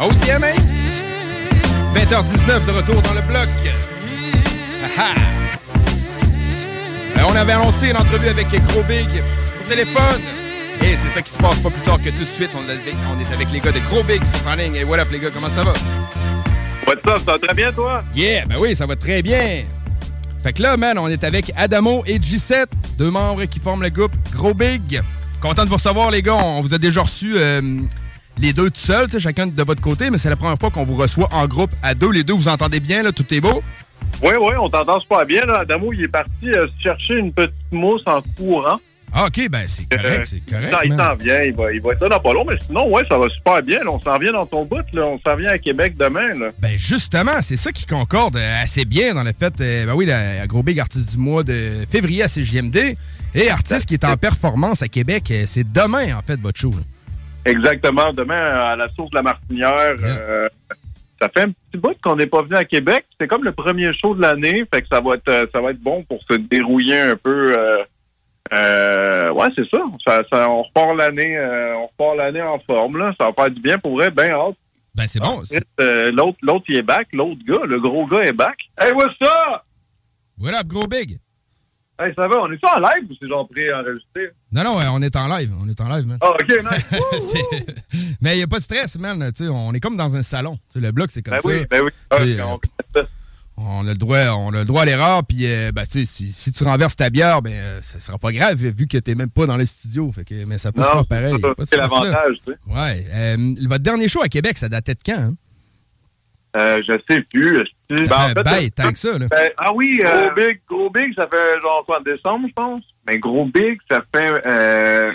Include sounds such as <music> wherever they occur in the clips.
Oh yeah, man! 20h19 de retour dans le bloc. Ah ah. Euh, on avait annoncé une entrevue avec Gros Big au téléphone. Et c'est ça qui se passe pas plus tard que tout de suite. On, est- on est avec les gars de Gros Big qui sont en ligne. Et voilà, les gars, comment ça va? What's up, ça va très bien, toi? Yeah, ben oui, ça va très bien. Fait que là, man, on est avec Adamo et G7, deux membres qui forment le groupe Gros Big. Content de vous recevoir, les gars. On vous a déjà reçu euh, les deux tout seuls, chacun de votre côté, mais c'est la première fois qu'on vous reçoit en groupe à deux. Les deux, vous entendez bien, là, tout est beau? Oui, oui, on t'entend super bien, là. Adamo, il est parti euh, chercher une petite mousse en courant. Ah, OK, ben c'est correct, Euh, c'est correct. Ça, il s'en vient, il va, il va être là dans pas long, mais sinon, ouais, ça va super bien. là. On s'en vient dans ton bout, là. On s'en vient à Québec demain, là. Ben justement, c'est ça qui concorde euh, assez bien dans le fait, euh, ben oui, la, la Gros Big artiste du mois de février à CJMD et artiste qui est en performance à Québec. euh, C'est demain, en fait, votre show. là. Exactement. Demain, à la source de la Martinière, euh, ça fait un petit bout qu'on n'est pas venu à Québec. C'est comme le premier show de l'année, fait que ça va être, ça va être bon pour se dérouiller un peu. euh, euh, ouais, c'est ça. Ça, ça- On repart l'année, on repart l'année en forme là. Ça va faire du bien pour vrai, ben hâte. Ben c'est bon. l'autre, l'autre, il est back. L'autre gars, le gros gars est back. Hey, what's up? What up, Gros Big? Hey, ça va? On est-tu en live ou c'est genre pré-enregistré? Non, non, ouais, on est en live. On est en live, man. Ah, ok, nice. <laughs> Mais il n'y a pas de stress, man. Tu sais, on est comme dans un salon. Tu sais, le bloc, c'est comme Ben ça. oui, ben oui. Ah, euh, on- on a le droit, on a le droit à l'erreur. Puis, euh, ben, tu sais, si, si tu renverses ta bière, ben, euh, ça sera pas grave vu que t'es même pas dans le studio. Fait que, mais ça peut se faire pareil. c'est l'avantage, tu sais. Ouais. Euh, votre dernier show à Québec, ça datait de quand? Hein? Euh, je sais plus. Ça Ben, fait en fait, bête, euh, tant que ça, là. ben, ah oui, gros big, gros big, ça fait genre quoi, en décembre, je pense? Mais gros big, ça fait euh...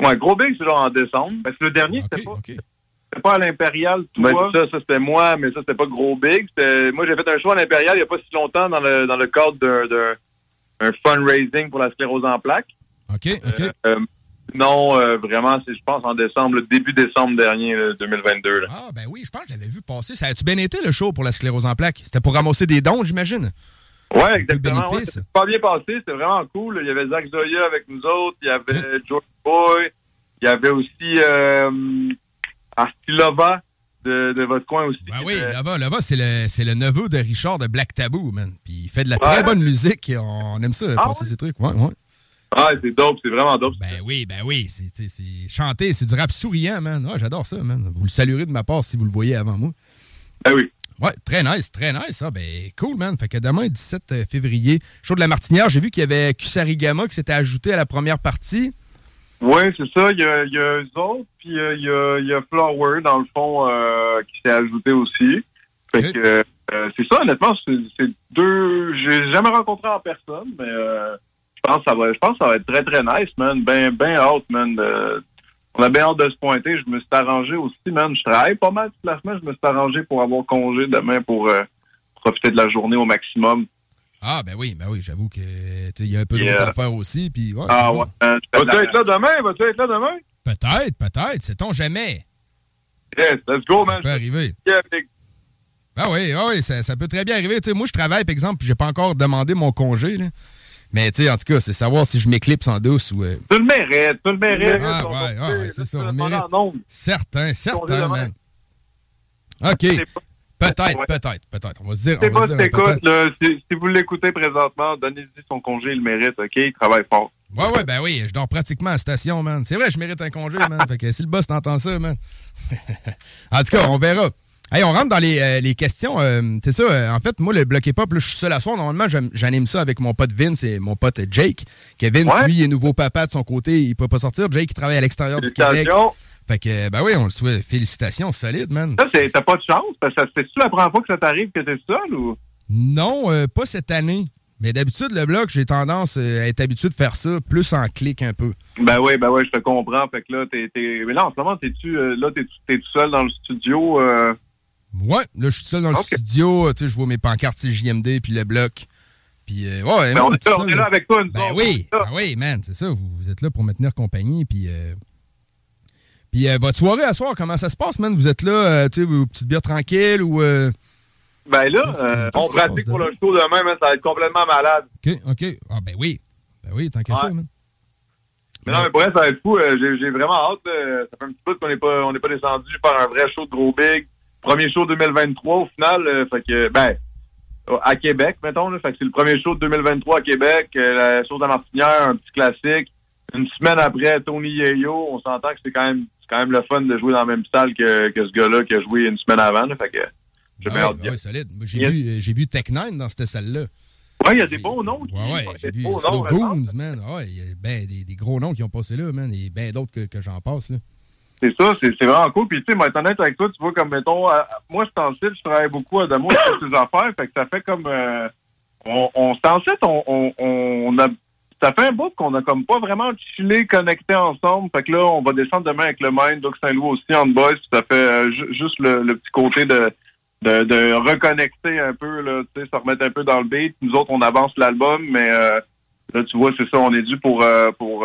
ouais, gros big, c'est genre en décembre. Parce que le dernier, c'était pas, c'était pas à l'impérial, toi. ça, ça c'était moi, mais ça c'était pas gros big. Moi, j'ai fait un show à l'impérial il y a pas si longtemps dans le dans le cadre d'un d'un un fundraising pour la sclérose en plaques. OK, OK. Euh, non, euh, vraiment, c'est je pense en décembre, début décembre dernier, là, 2022. Là. Ah, ben oui, je pense que je l'avais vu passer. Ça a-tu bien été, le show pour la sclérose en plaques? C'était pour ramasser des dons, j'imagine? Ouais, exactement. Ouais, bénéfice. c'était pas bien passé, c'était vraiment cool. Il y avait Zach Zoya avec nous autres, il y avait George Boy, il y avait aussi euh, Artilova de, de votre coin aussi. Ben oui, là-bas, là-bas, c'est le, c'est le neveu de Richard de Black Taboo, man. Puis il fait de la très bonne musique. et On aime ça, Ah passer ces trucs. Ouais, ouais. Ah, c'est dope, c'est vraiment dope. Ben oui, ben oui. C'est, c'est, c'est du rap souriant, man. Ouais, j'adore ça, man. Vous le saluerez de ma part si vous le voyez avant moi. Ben oui. Ouais, très nice, très nice. ça. ben cool, man. Fait que demain, 17 février, show de la Martinière, j'ai vu qu'il y avait Kusarigama qui s'était ajouté à la première partie. Oui, c'est ça. Il y a, il y a eux autres, puis euh, il y, a, il y a Flower, dans le fond, euh, qui s'est ajouté aussi. Fait que euh, c'est ça, honnêtement, c'est c'est deux. J'ai jamais rencontré en personne, mais euh, je pense que ça va. Je pense que ça va être très très nice, man. Ben ben hâte, man. de- on a bien hâte de se pointer. Je me suis arrangé aussi, man. Je travaille pas mal toute la semaine. Je me suis arrangé pour avoir congé demain pour euh, profiter de la journée au maximum. Ah, ben oui, ben oui, j'avoue que il y a un peu Yeah. d'autres à faire aussi. Puis, ouais, Ah ouais. man. Vas-tu être là demain? Vas-tu être là demain? Peut-être, peut-être, sait-on jamais. Yes, let's go, man. Ça peut arriver. Yeah, big. Ah oui, ah oui, ça, ça peut très bien arriver. Moi, je travaille, par exemple, puis j'ai pas encore demandé mon congé. Là. Mais tu sais, en tout cas, c'est savoir si je m'éclipse en douce ou. euh, Tu le mérites, tu le mérites. Ah ouais, ah ouais, c'est ça. mérite. Certain, certain, man. OK. Peut-être, Ouais. peut-être, peut-être. On va se dire. C'est pas si t'écoutes, si, si vous l'écoutez présentement, donnez-lui son congé, il le mérite, OK? Il travaille fort. Ouais, ouais, ben oui, je dors pratiquement à la station, man. C'est vrai, je mérite un congé, man. <laughs> fait que si le boss t'entend ça, man. <laughs> en tout cas, on verra. Hey, on rentre dans les, euh, les questions. euh, c'est ça, euh, en fait, moi, le bloc hip-hop, là, je suis seul à soir. Normalement, j'anime ça avec mon pote Vince et mon pote Jake. Kevin, Ouais. lui, il est nouveau papa de son côté. Il peut pas sortir. Jake, il travaille à l'extérieur du Québec. Félicitations. Fait que, ben oui, on le souhaite. Félicitations, solide, man. Ça, c'est- t'as pas de chance, parce que c'est-tu la première fois que ça t'arrive que t'es seul ou? Non, euh, pas cette année. Mais d'habitude, le bloc, j'ai tendance euh, à être habitué de faire ça plus en clic un peu. Ben oui, ben oui, je te comprends. Fait que là, t'es. Mais là, en ce moment, t'es-tu, euh, là, t'es, tout seul dans le studio, euh... Ouais, là, je suis seul dans le studio. Tu sais, je vois mes pancartes, JMD, puis le bloc. Puis, euh, ouais, Ben, on, est là, seul, on est là avec toi, nous Ben oui, ben oui, man, c'est ça. Vous, vous êtes là pour me tenir compagnie. Puis, euh, puis euh, votre soirée à soir, comment ça se passe, man? Vous êtes là, tu sais, vos petites bières tranquilles ou. euh, Ben là, que- on pratique pour le show demain, mais ça va être complètement malade. OK, OK. Ah, ben oui. Ben oui, tant qu'à Ouais. ça, man. Mais non, mais pour vrai, ça va être fou. J'ai, vraiment hâte. ça fait un petit peu qu'on n'est pas, on pas descendu faire un vrai show de gros big. Premier show 2023 au final. euh, fait que, ben, à Québec, mettons. Là, fait que c'est le premier show de 2023 à Québec. euh, la chose à Martinière, un petit classique. Une semaine après, Tony Yeyo, on s'entend que c'est quand même, quand même le fun de jouer dans la même salle que, que ce gars-là qui a joué une semaine avant. là. fait que, j'ai Ah ouais, ah ouais, solide. J'ai Yes. vu, euh, j'ai vu Tech9 dans cette salle-là. Ouais, il y a des bons noms. qui- Ouais, ouais, il y a j'ai des vu beaux Slow. Goons, man. Ah il y a ben, des, des gros noms qui ont passé là, man, et ben d'autres que, que j'en passe, là. C'est ça, c'est vraiment cool. Puis, tu sais, moi, honnête avec toi, tu vois, comme, mettons, euh, moi, je t'en je travaille beaucoup à Damo sur ces affaires, fait que ça fait comme, euh, on, on s'en on, on, on a, ça fait un bout qu'on a comme pas vraiment chillé, connecté ensemble. Fait que là, on va descendre demain avec le Mind, Doc Saint-Louis aussi, en boys. puis Ça fait euh, ju- juste le, petit côté de, de, de reconnecter un peu, là, tu sais, se remettre un peu dans le beat. Nous autres, on avance l'album, mais euh, là, tu vois, c'est ça, on est dû pour, euh, pour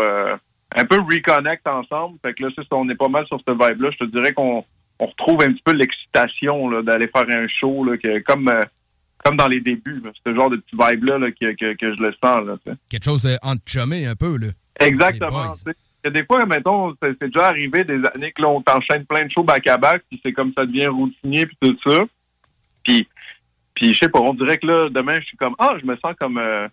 un peu reconnect ensemble. Fait que là, c'est ça, on est pas mal sur cette vibe-là. Je te dirais qu'on on retrouve un petit peu l'excitation là, d'aller faire un show, là, que, comme, euh, comme dans les débuts. Ce genre de petit vibe-là là, que, que, que je le sens. Là. Quelque chose euh, entre un peu, là. Exactement. des fois, mettons, c'est déjà arrivé des années que là, on t'enchaîne plein de shows back-à-back, puis c'est comme ça devient routinier, puis tout ça. Puis, puis je sais pas, on dirait que là, demain, je suis comme, ah, je me sens comme, euh,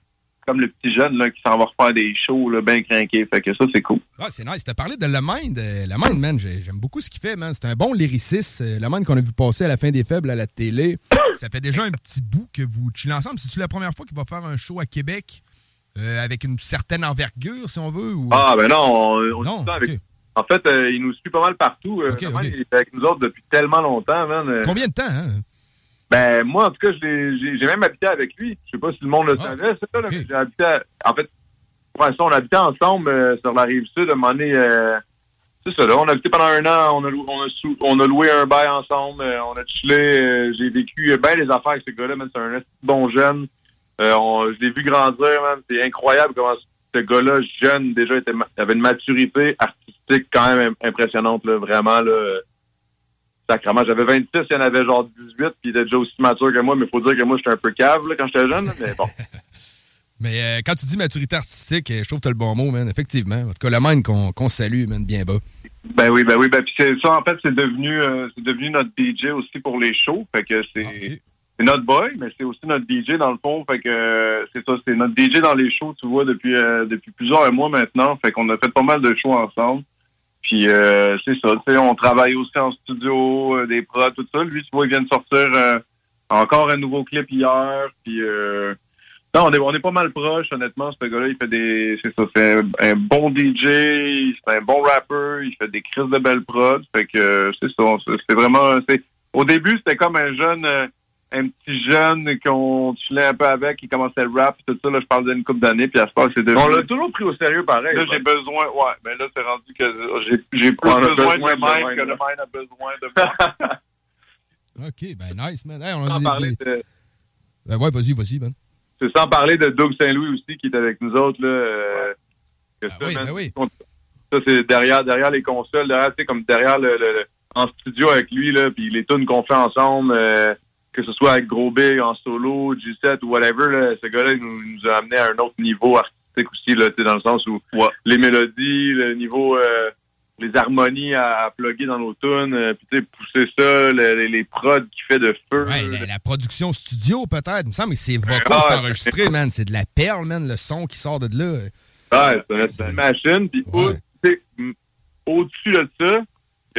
comme le petit jeune là, qui s'en va refaire des shows là, bien craqués. Fait que ça, c'est cool. Ah, c'est nice. T'as parlé de Le Mind. Euh, Le Mind, man, j'ai- j'aime beaucoup ce qu'il fait, man. C'est un bon lyriciste. Euh, Le Mind qu'on a vu passer à la fin des faibles à la télé. <coughs> Ça fait déjà un petit bout que vous chillez ensemble. C'est-tu la première fois qu'il va faire un show à Québec euh, avec une certaine envergure, si on veut? Ou... Ah, ben non, on, on non, avec. En fait, euh, il nous suit pas mal partout. Euh. Il est avec nous autres depuis tellement longtemps, man. Combien de temps, hein? Ben, moi, en tout cas, j'ai j'ai même habité avec lui. Je sais pas si le monde le Ah, savait, ça, là, mais j'ai habité... à- En fait, ouais, ça, on habitait ensemble euh, sur la rive sud. À un moment donné, euh, c'est ça, là. On a habité pendant un an. On a, lou- on a, sou- on a loué un bail ensemble. euh, on a chillé. euh, j'ai vécu bien les affaires avec ce gars-là, man. C'est un bon jeune. Euh, on- je l'ai vu grandir, man. C'est incroyable comment ce gars-là, jeune, déjà, était, avait une maturité artistique quand même im- impressionnante, là. Vraiment, là. Sacrement, j'avais 26, il y en avait genre 18, puis il était déjà aussi mature que moi, mais il faut dire que moi, j'étais un peu cave là, quand j'étais jeune, mais bon. <laughs> Mais euh, quand tu dis maturité artistique, euh, je trouve que t'as le bon mot, man. Effectivement. En tout cas, Le Mind qu'on salue, man, bien bas. Ben oui, ben oui, ben puis c'est ça, en fait, c'est devenu euh, c'est devenu notre DJ aussi pour les shows, fait que c'est Ah, c'est notre boy, mais c'est aussi notre DJ dans le fond, fait que euh, c'est ça, c'est notre DJ dans les shows, tu vois, depuis euh, depuis plusieurs mois maintenant, fait qu'on a fait pas mal de shows ensemble. Puis euh, c'est ça, tu sais, on travaille aussi en studio, euh, des prods, tout ça. Lui, tu vois, il vient de sortir euh, encore un nouveau clip hier. Puis euh, non, on est, pas mal proche, honnêtement. Ce gars-là, il fait des. C'est ça, c'est un, bon DJ, c'est un bon rapper, il fait des crises de belles prods. Fait que euh, c'est ça. c'est- vraiment. c'est Au début, c'était comme un jeune. Un petit jeune qu'on chillait un peu avec, qui commençait le rap, tout ça, là, je parle d'une couple d'années, puis à ce moment c'est devenu... On l'a toujours pris au sérieux pareil. Là, j'ai besoin, ouais, mais là, c'est rendu que j'ai, j'ai plus besoin, besoin de de le mind, que le là. mind a besoin de moi. <laughs> OK, ben nice, man. Hey, on a sans des- parler des- de, Ben ouais, vas-y, vas-y, man. c'est sans parler de Doug Saint-Louis aussi, qui est avec nous autres, là. euh, Ah ça, oui, man, ben oui. Ça, c'est derrière, derrière les consoles, derrière, tu sais, comme derrière le, le- le- en studio avec lui, là, puis les tunes qu'on fait ensemble, euh, que ce soit avec Gros Big, en solo, G7 ou whatever, là, ce gars-là, nous, nous a amené à un autre niveau artistique aussi, là, dans le sens où les mélodies, le niveau, euh, les harmonies à, à plugger dans nos tunes, euh, puis tu sais, pousser ça, le- les, les prods qu'il fait de feu. Ouais, la, la production studio, peut-être. Il me semble que c'est vocaux, Ah, c'est enregistré, man. C'est de la perle, man, le son qui sort de là. Ouais, c'est une- machine. Puis Ouais. au-dessus de ça,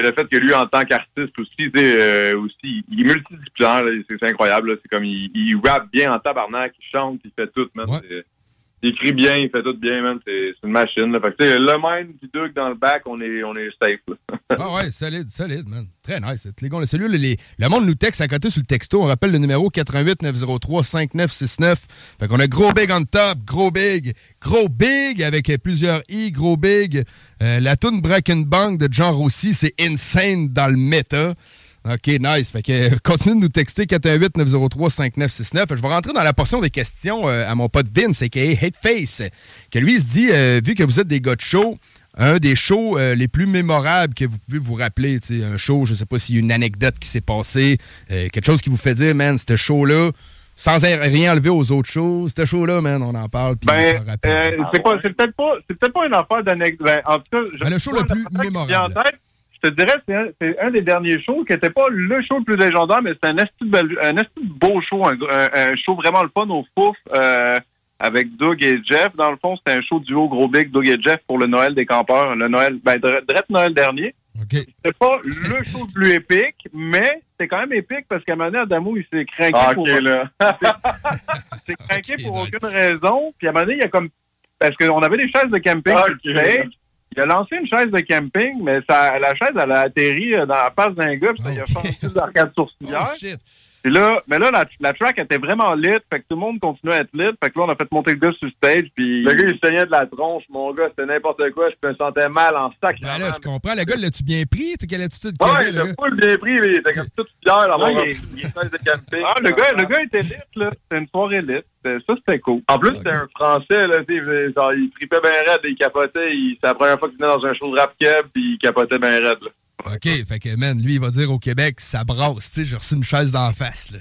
le fait que lui, en tant qu'artiste aussi, euh, aussi, il est multidisciplinaire, c'est incroyable. C'est comme, il, il rappe bien en tabarnak, il chante, il fait tout, man. Ouais. Il écrit bien, il fait tout bien, man. C'est une machine. Le même puis Doug dans le bac, on est, on est safe. <laughs> Ah ouais, solide, solide, man. Très nice. Les gars, celui les, le monde nous texte à côté sur le texto. On rappelle le numéro 88 903 5969. Fait qu'on a gros big on top, gros big, gros big avec plusieurs i, gros big. Euh, la tune Break and Bang de John Rossi, c'est insane dans le méta. OK, nice. Fait que euh, continuez de nous texter 418 903 5969. Je vais rentrer dans la portion des questions euh, à mon pote Vince, a.k.a. Hateface, que lui il se dit, euh, vu que vous êtes des gars de show, un des shows euh, les plus mémorables que vous pouvez vous rappeler, un show, je sais pas s'il y a une anecdote qui s'est passée, euh, quelque chose qui vous fait dire, man, ce show-là, sans rien enlever aux autres shows, ce show-là, man, on en parle, puis on Ben, s'en rappelle. c'est peut-être pas, c'est peut-être pas une affaire d'anecdote. Ben, en tout cas, je Ben, le show le plus mémorable. Je te dirais, c'est un, c'est un des derniers shows qui était pas le show le plus légendaire, mais c'était un esti un esti de beau show, un, un- un show vraiment le fun au fouf, euh, avec Doug et Jeff. Dans le fond, c'était un show duo gros big, Doug et Jeff pour le Noël des campeurs, le Noël, ben, direct Noël dernier. OK. C'était pas le show le plus épique, mais c'était quand même épique parce qu'à un moment donné, Adamo, il s'est craqué Ah, pour... ok, là. <laughs> il s'est craqué pour nice. aucune raison. Puis à un moment donné, il y a comme... Parce qu'on avait des chaises de camping Ah, Il a lancé une chaise de camping, mais ça, la chaise, elle a atterri euh, dans la face d'un gars, puis ça, il a Ok. fait un plus d'arcade sourcilière. Oh, shit. Puis là, mais là, la, la track était vraiment lit, fait que tout le monde continuait à être lit. Fait que là, on a fait monter le gars sur le stage, puis... Le gars, il saignait de la tronche, mon gars, c'était n'importe quoi, je me sentais mal en sac. Ben là, je comprends. Le gars, l'as-tu bien pris? Tu sais, quelle attitude Ouais, avait, il le était gars? full bien pris, mais il était comme tout fier d'avoir Ouais, un il est- une chaise de camping. Ah, le gars, le gars était lit, là. C'était une soirée lit. Ça, c'était cool. En plus, c'était un Français, là, tu sais, il genre, il tripait bien raide, il capotait, il- c'est la première fois qu'il venait dans un show de rap keb, puis il capotait bien raide, là. OK, fait que, man, lui, il va dire au Québec, ça brasse. Tu sais, j'ai reçu une chaise d'en face, là.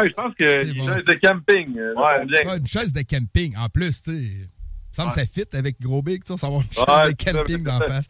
Ouais, je pense que... C'est Une bon. chaise de camping, euh, ça Ouais. bien. Ah, une chaise de camping, en plus, tu sais. Il me semble que ça fit avec Gros Big, tu sais, savoir une chaise Ouais, de ça, camping d'en ça. face.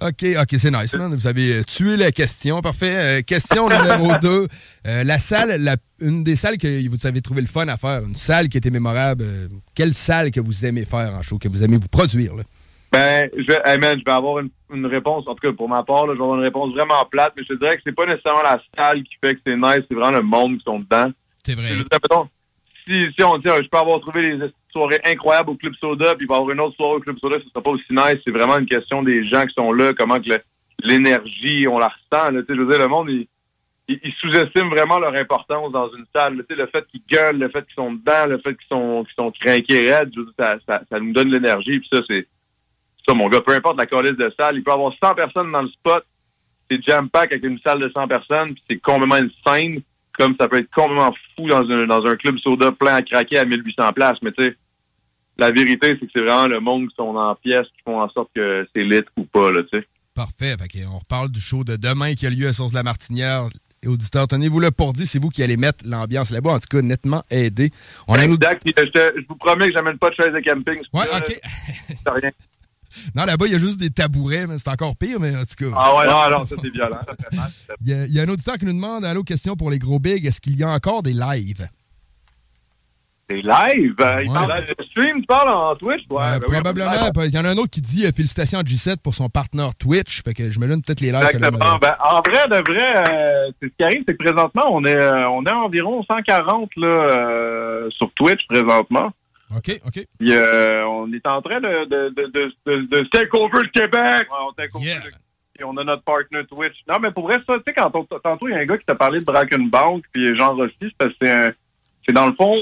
OK, OK, c'est nice, man. Vous avez euh, tué la question. Parfait. Euh, question numéro <laughs> 2. la salle, la- une des salles que vous avez trouvé le fun à faire, une salle qui était mémorable. euh, quelle salle que vous aimez faire en show, que vous aimez vous produire, là? Ben, je vais, hey man, je vais avoir une, une réponse, en tout cas pour ma part, là, je vais avoir une réponse vraiment plate, mais je te dirais que c'est pas nécessairement la salle qui fait que c'est nice, c'est vraiment le monde qui sont dedans. C'est vrai. Mettons, si, si on dit, euh, je peux avoir trouvé des soirées incroyables au Club Soda, puis il va y avoir une autre soirée au Club Soda, ce sera pas aussi nice. C'est vraiment une question des gens qui sont là, comment que l'énergie, on la ressent. Là, Tu sais, je veux dire, le monde, il, il, il sous-estime vraiment leur importance dans une salle. Tu sais, le fait qu'ils gueulent, le fait qu'ils sont dedans, le fait qu'ils sont, qu'ils sont craqués raides, je veux dire, ça, ça, ça nous donne de l'énergie. Puis ça, c'est ça, mon gars. Peu importe la colisse de salle, il peut y avoir 100 personnes dans le spot. C'est jam-pack avec une salle de 100 personnes, puis c'est complètement une scène, comme ça peut être complètement fou dans un, dans un club soda plein à craquer à 1800 places. Mais tu sais, la vérité, c'est que c'est vraiment le monde qui sont en pièces qui font en sorte que c'est lit ou pas, là, tu sais. Parfait. Fait on reparle du show de demain qui a lieu à Source de la Martinière. Et auditeurs, tenez-vous le pour dit, c'est vous qui allez mettre l'ambiance là-bas. En tout cas, nettement aidé. On a Exact. Euh, Je, je vous promets que j'amène pas de chaise de camping. Ouais, OK. là, rien. <laughs> non, là-bas, il y a juste des tabourets, mais c'est encore pire, mais en tout cas. Ah ouais, non, non, ça c'est violent. Il y, a, il y a un auditeur qui nous demande, allô, question pour les gros bigs, est-ce qu'il y a encore des lives? C'est live. euh, il parle de stream, tu parles en Twitch? Ouais, Euh, ben probablement. Il y en a un autre qui dit euh, félicitations à G7 pour son partenaire Twitch. Fait que je me donne peut-être les lives. Exactement. Ben, en vrai, de vrai, euh, c'est ce qui arrive, c'est que présentement, on est, euh, on est à environ 140 là, euh, sur Twitch présentement. OK, OK. Puis, euh, on est en train de, de, de, de, de, de take over le Québec. Ouais, on take over Yeah. le- Puis on a notre partner Twitch. Non, mais pour vrai, ça, tu sais, quand on- tantôt, il y a un gars qui t'a parlé de Bracken Bank, puis Jean Rossi, c'est parce que c'est un, c'est dans le fond,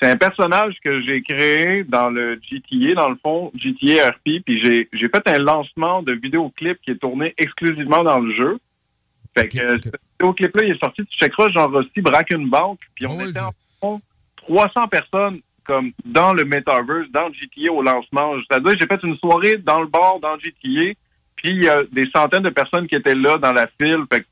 c'est un personnage que j'ai créé dans le GTA, dans le fond, GTA RP, puis j'ai, j'ai fait un lancement de vidéoclip qui est tourné exclusivement dans le jeu. Fait que ce vidéoclip-là, il est sorti, tu checkeras Jean Rossi, Bracken Bank, puis on était en fond 300 personnes comme dans le Metaverse, dans le GTA au lancement. C'est-à-dire, j'ai fait une soirée dans le bar, dans le GTA, puis il y a des centaines de personnes qui étaient là dans la file. Fait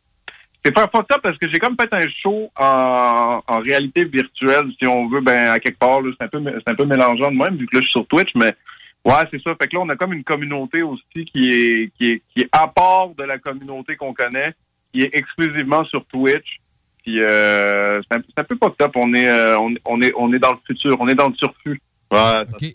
c'est up parce que j'ai comme fait un show en, réalité virtuelle, si on veut, ben à quelque part. C'est un peu c'est un peu mélangeant de même, vu que là, je suis sur Twitch, mais Ouais, c'est ça. Fait que là, on a comme une communauté aussi qui est, qui est, qui est à part de la communauté qu'on connaît, qui est exclusivement sur Twitch. Puis euh, c'est un, peu pas top. On est, euh, on, on est, on est dans le futur. On est dans le surfus. Ouais.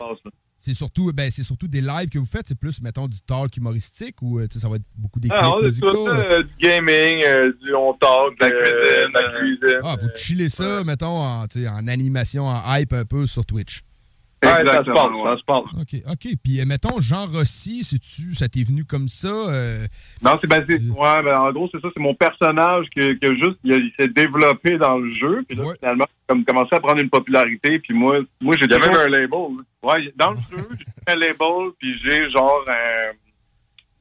C'est surtout, ben, c'est surtout des lives que vous faites. C'est plus, mettons, du talk humoristique ou euh, ça va être beaucoup des clips Ah, on est musicaux? tout, euh, du gaming, euh, du on talk, de la cuisine. de la cuisine. Ah, vous chillez ça, mettons, en, en animation, en hype un peu sur Twitch. Ouais, ça se passe, ouais. ça se passe. OK, OK. Puis, euh, mettons, Jean Rossi, sais-tu, ça t'est venu comme ça? euh, Non, c'est basé. Ouais, ben, en gros, c'est ça. C'est mon personnage que, que juste, il, s'est développé dans le jeu. Puis là, Ouais. finalement, comme commencé à prendre une popularité. Puis moi, moi, j'ai Il y a même un label. Ouais, dans le jeu, j'ai un label, puis j'ai genre un.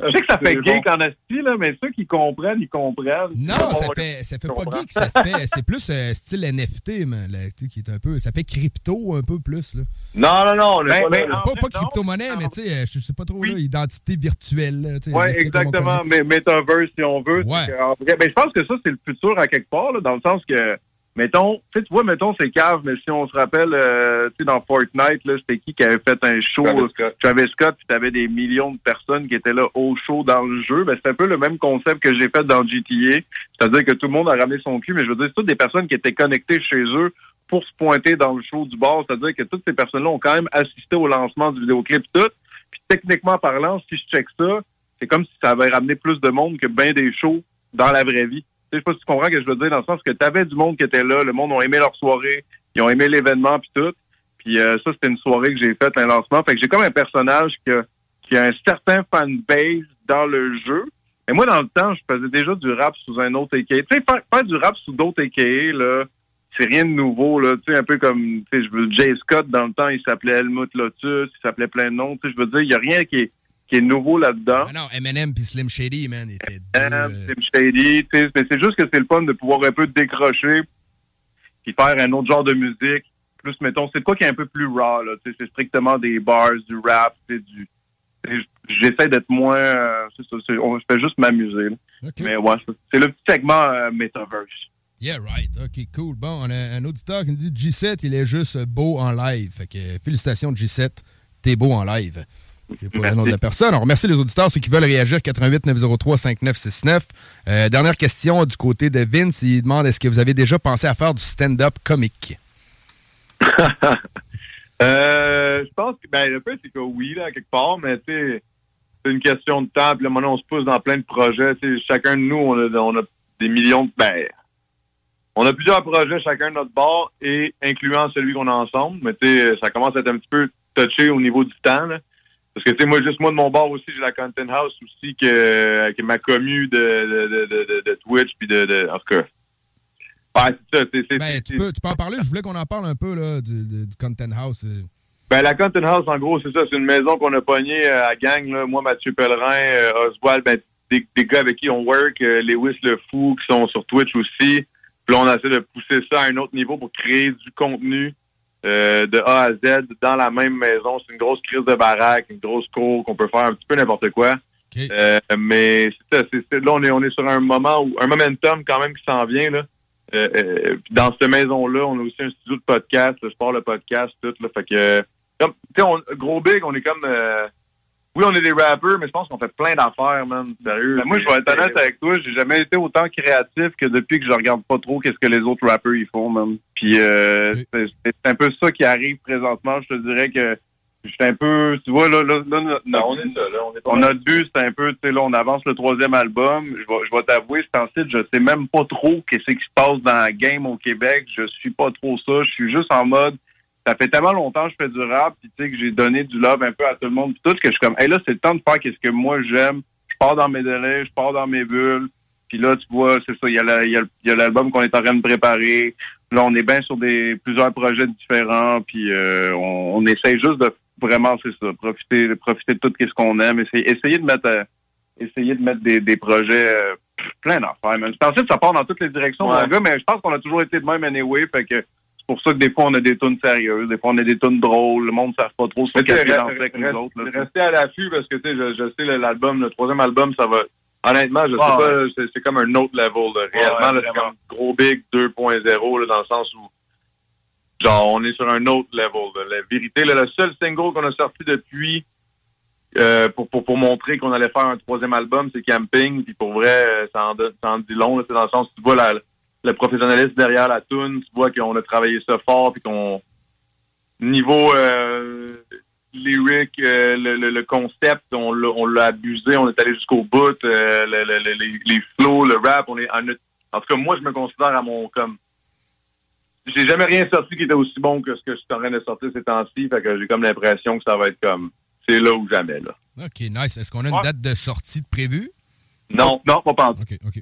Je sais que ça fait geek bon. en asti, là, mais ceux qui comprennent, ils comprennent. Non, Bon, ça fait, ça fait pas geek, ça fait. C'est plus euh, style NFT, man, là, tu sais, qui est un peu. Ça fait crypto un peu plus, là. Non, non, non, on Ben, pas ben, là. Pas, crypto-monnaie, mais tu sais, euh, je sais pas trop, Oui. là, identité virtuelle, on exactement. Mais Metaverse, si on veut. Ouais. c'est que, en vrai, ben, je pense que ça, c'est le futur à quelque part, là, dans le sens que, mettons, tu vois, mettons, c'est cave, mais si on se rappelle, euh, tu sais, dans Fortnite, là, c'était qui qui avait fait un show, Travis Scott. Travis Scott, puis t'avais des millions de personnes qui étaient là au show dans le jeu. Ben, c'est un peu le même concept que j'ai fait dans GTA. C'est-à-dire que tout le monde a ramené son cul, mais je veux dire, c'est toutes des personnes qui étaient connectées chez eux pour se pointer dans le show du bar. C'est-à-dire que toutes ces personnes-là ont quand même assisté au lancement du vidéoclip tout. Puis techniquement parlant, si je check ça, c'est comme si ça avait ramené plus de monde que bien des shows dans la vraie vie. Sais, pas si tu comprends ce que je veux dire, dans le sens que tu avais du monde qui était là, le monde ont aimé leur soirée, ils ont aimé l'événement puis tout. Puis euh, ça, c'était une soirée que j'ai faite, un lancement. Fait que j'ai comme un personnage qui a, qui a un certain fanbase dans le jeu. Et moi, dans le temps, je faisais déjà du rap sous un autre AKA. Tu sais, faire, du rap sous d'autres AKA, là, c'est rien de nouveau, là. Tu sais, un peu comme, tu sais, je veux Jay Scott, dans le temps, il s'appelait Helmut Lotus, il s'appelait plein de noms. Tu sais, je veux dire, il y a rien qui est, qui est nouveau là-dedans. Ah non, Eminem puis Slim Shady, man, étaient deux. Euh, Slim Shady, mais c'est juste que c'est le fun de pouvoir un peu décrocher puis faire un autre genre de musique. Plus, mettons, c'est quoi qui est un peu plus raw, là. C'est strictement des bars, du rap, du... J'essaie d'être moins... euh, ça, on, je fais juste m'amuser. Mais ouais, c'est- le petit segment euh, Metaverse. Yeah, right. OK, cool. Bon, on a un auditeur qui nous dit G7, il est juste beau en live. Fait que félicitations, G7. T'es beau en live. J'ai pas le nom de la personne. On remercie les auditeurs, ceux qui veulent réagir. 88 903 5969. Euh, dernière question du côté de Vince. Il demande est-ce que vous avez déjà pensé à faire du stand-up comique? <laughs> Euh, je pense que, ben, le peu, c'est que oui, là, quelque part, mais tu sais, c'est une question de temps. Puis là, maintenant, on se pousse dans plein de projets. Chacun de nous, on a, on a des millions de, ben, on a plusieurs projets, chacun de notre bord, et incluant celui qu'on a ensemble. Mais tu sais, ça commence à être un petit peu touché au niveau du temps, là. Parce que, tu sais, moi, juste moi, de mon bord aussi, j'ai la Content House aussi, que, que ma commu de, de, de, Twitch, puis de, en tout cas. Ouais, c'est ça. c'est- c'est- Ben, tu peux, tu peux en parler. Je voulais qu'on en parle un peu là, du, Content House. euh. Ben, la Content House, en gros, c'est ça. C'est une maison qu'on a pognée euh, à gang. Là. Moi, Mathieu Pellerin, euh, Oswald, ben, des, des gars avec qui on work, euh, Lewis Le Fou, qui sont sur Twitch aussi. Puis là, on essaie de pousser ça à un autre niveau pour créer du contenu euh, de A à Z dans la même maison. C'est une grosse crise de baraque, une grosse cour qu'on peut faire un petit peu n'importe quoi. Euh, mais c'est ça, c'est- c'est- là, on est, on est sur un moment où, un momentum quand même qui s'en vient, là. Euh, euh, dans cette maison-là, on a aussi un studio de podcast, le sport, le podcast, tout, là. Fait que, comme, tu sais, on- gros big, on est comme, euh, oui, on est des rappers, mais je pense qu'on fait plein d'affaires, man. Sérieux. Ben, moi, je vais être honnête avec toi, j'ai jamais été autant créatif que depuis que je regarde pas trop qu'est-ce que les autres rappers ils font, même. Puis euh, Oui. c'est c'est un peu ça qui arrive présentement. Je te dirais que je suis un peu, tu vois, là, là, là, Non, on est ça, là. On est pas on mal. a but, c'est un peu, tu sais, là, on avance le troisième album. Je vais, je vais t'avouer, c'est en site, je sais même pas trop qu'est-ce qui se passe dans la game au Québec. Je suis pas trop ça. Je suis juste en mode, ça fait tellement longtemps que je fais du rap, puis tu sais, que j'ai donné du love un peu à tout le monde, puis tout, que je suis comme, hey, là, c'est le temps de faire qu'est-ce que moi j'aime. Je pars dans mes délais, je pars dans mes bulles. Puis là, tu vois, c'est ça, il y a la- l'album qu'on est en train de préparer. Là, on est bien sur des plusieurs projets différents, puis euh, on, on essaye juste de vraiment, c'est ça, profiter, profiter de tout ce qu'on aime, essayer, essayer de mettre, euh, essayer de mettre des, des projets euh, plein d'affaires. Ensuite, ça part dans toutes les directions, Ouais. mon gars, mais je pense qu'on a toujours été de même anyway, fait que c'est pour ça que des fois on a des tunes sérieuses, des fois on a des tunes drôles, le monde ne savent pas trop ce sais, qu'est-ce re- danser avec nous autres. Restez à l'affût parce que, tu sais, je, je sais, l'album, le troisième album, ça va. Honnêtement, je sais pas, c'est, c'est comme un autre level, là. Réellement, Ouais, c'est comme gros big 2.0, là, dans le sens où, genre, on est sur un autre level, là. La vérité, là, le seul single qu'on a sorti depuis euh, pour, pour, pour montrer qu'on allait faire un troisième album, c'est Camping. Puis pour vrai, euh, ça en, donne- ça en dit long. là. C'est dans le sens où tu vois la, le professionnalisme derrière la tune, tu vois qu'on a travaillé ça fort, puis qu'on niveau euh, lyric, euh, le, le, le concept, on l'a on l'a abusé, on est allé jusqu'au bout, euh, le- le- le- les, les flows, le rap, on est en, en tout cas moi je me considère à mon comme j'ai jamais rien sorti qui était aussi bon que ce que je suis en train de sortir ces temps-ci, fait que j'ai comme l'impression que ça va être comme c'est là ou jamais là. OK, nice. Est-ce qu'on a une Ouais. date de sortie de prévue? Non, non, pas pas. OK, OK.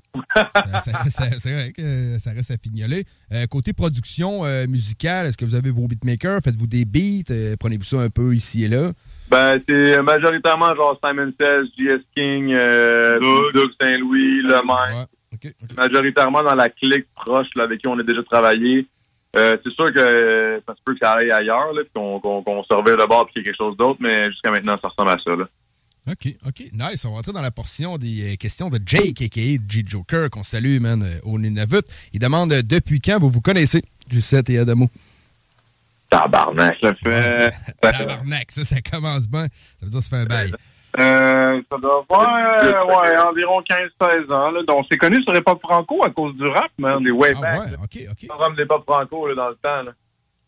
C'est vrai que ça reste à fignoler. Euh, côté production euh, musicale, est-ce que vous avez vos beatmakers? Faites-vous des beats? Euh, Prenez-vous ça un peu ici et là? Ben, c'est majoritairement genre Simon Says, JS King, euh, Doug Saint-Louis, Le Maire. Ouais. OK, OK. Majoritairement dans la clique proche là, avec qui on a déjà travaillé. Euh, c'est sûr que ça se peut que ça aille ailleurs, qu'on se revire de bord puis qu'il y ait quelque chose d'autre, mais jusqu'à maintenant, ça ressemble à ça. Là. OK, OK. Nice. On va rentrer dans la portion des euh, questions de Jake, a.k.a. G-Joker, qu'on salue, man, euh, au Nunavut. Il demande euh, depuis quand vous vous connaissez, Lucette et Adamo? Tabarnak, ça fait... <laughs> Tabarnak, ça, ça commence bien. Ça veut dire que ça fait un bail. Euh, ça doit faire euh, ouais, environ 15-16 ans. Là. Donc, on s'est connus sur Hip-Hop Franco à cause du rap, man. des way Ah ouais, OK, OK. On des pop franco là, dans le temps. Là.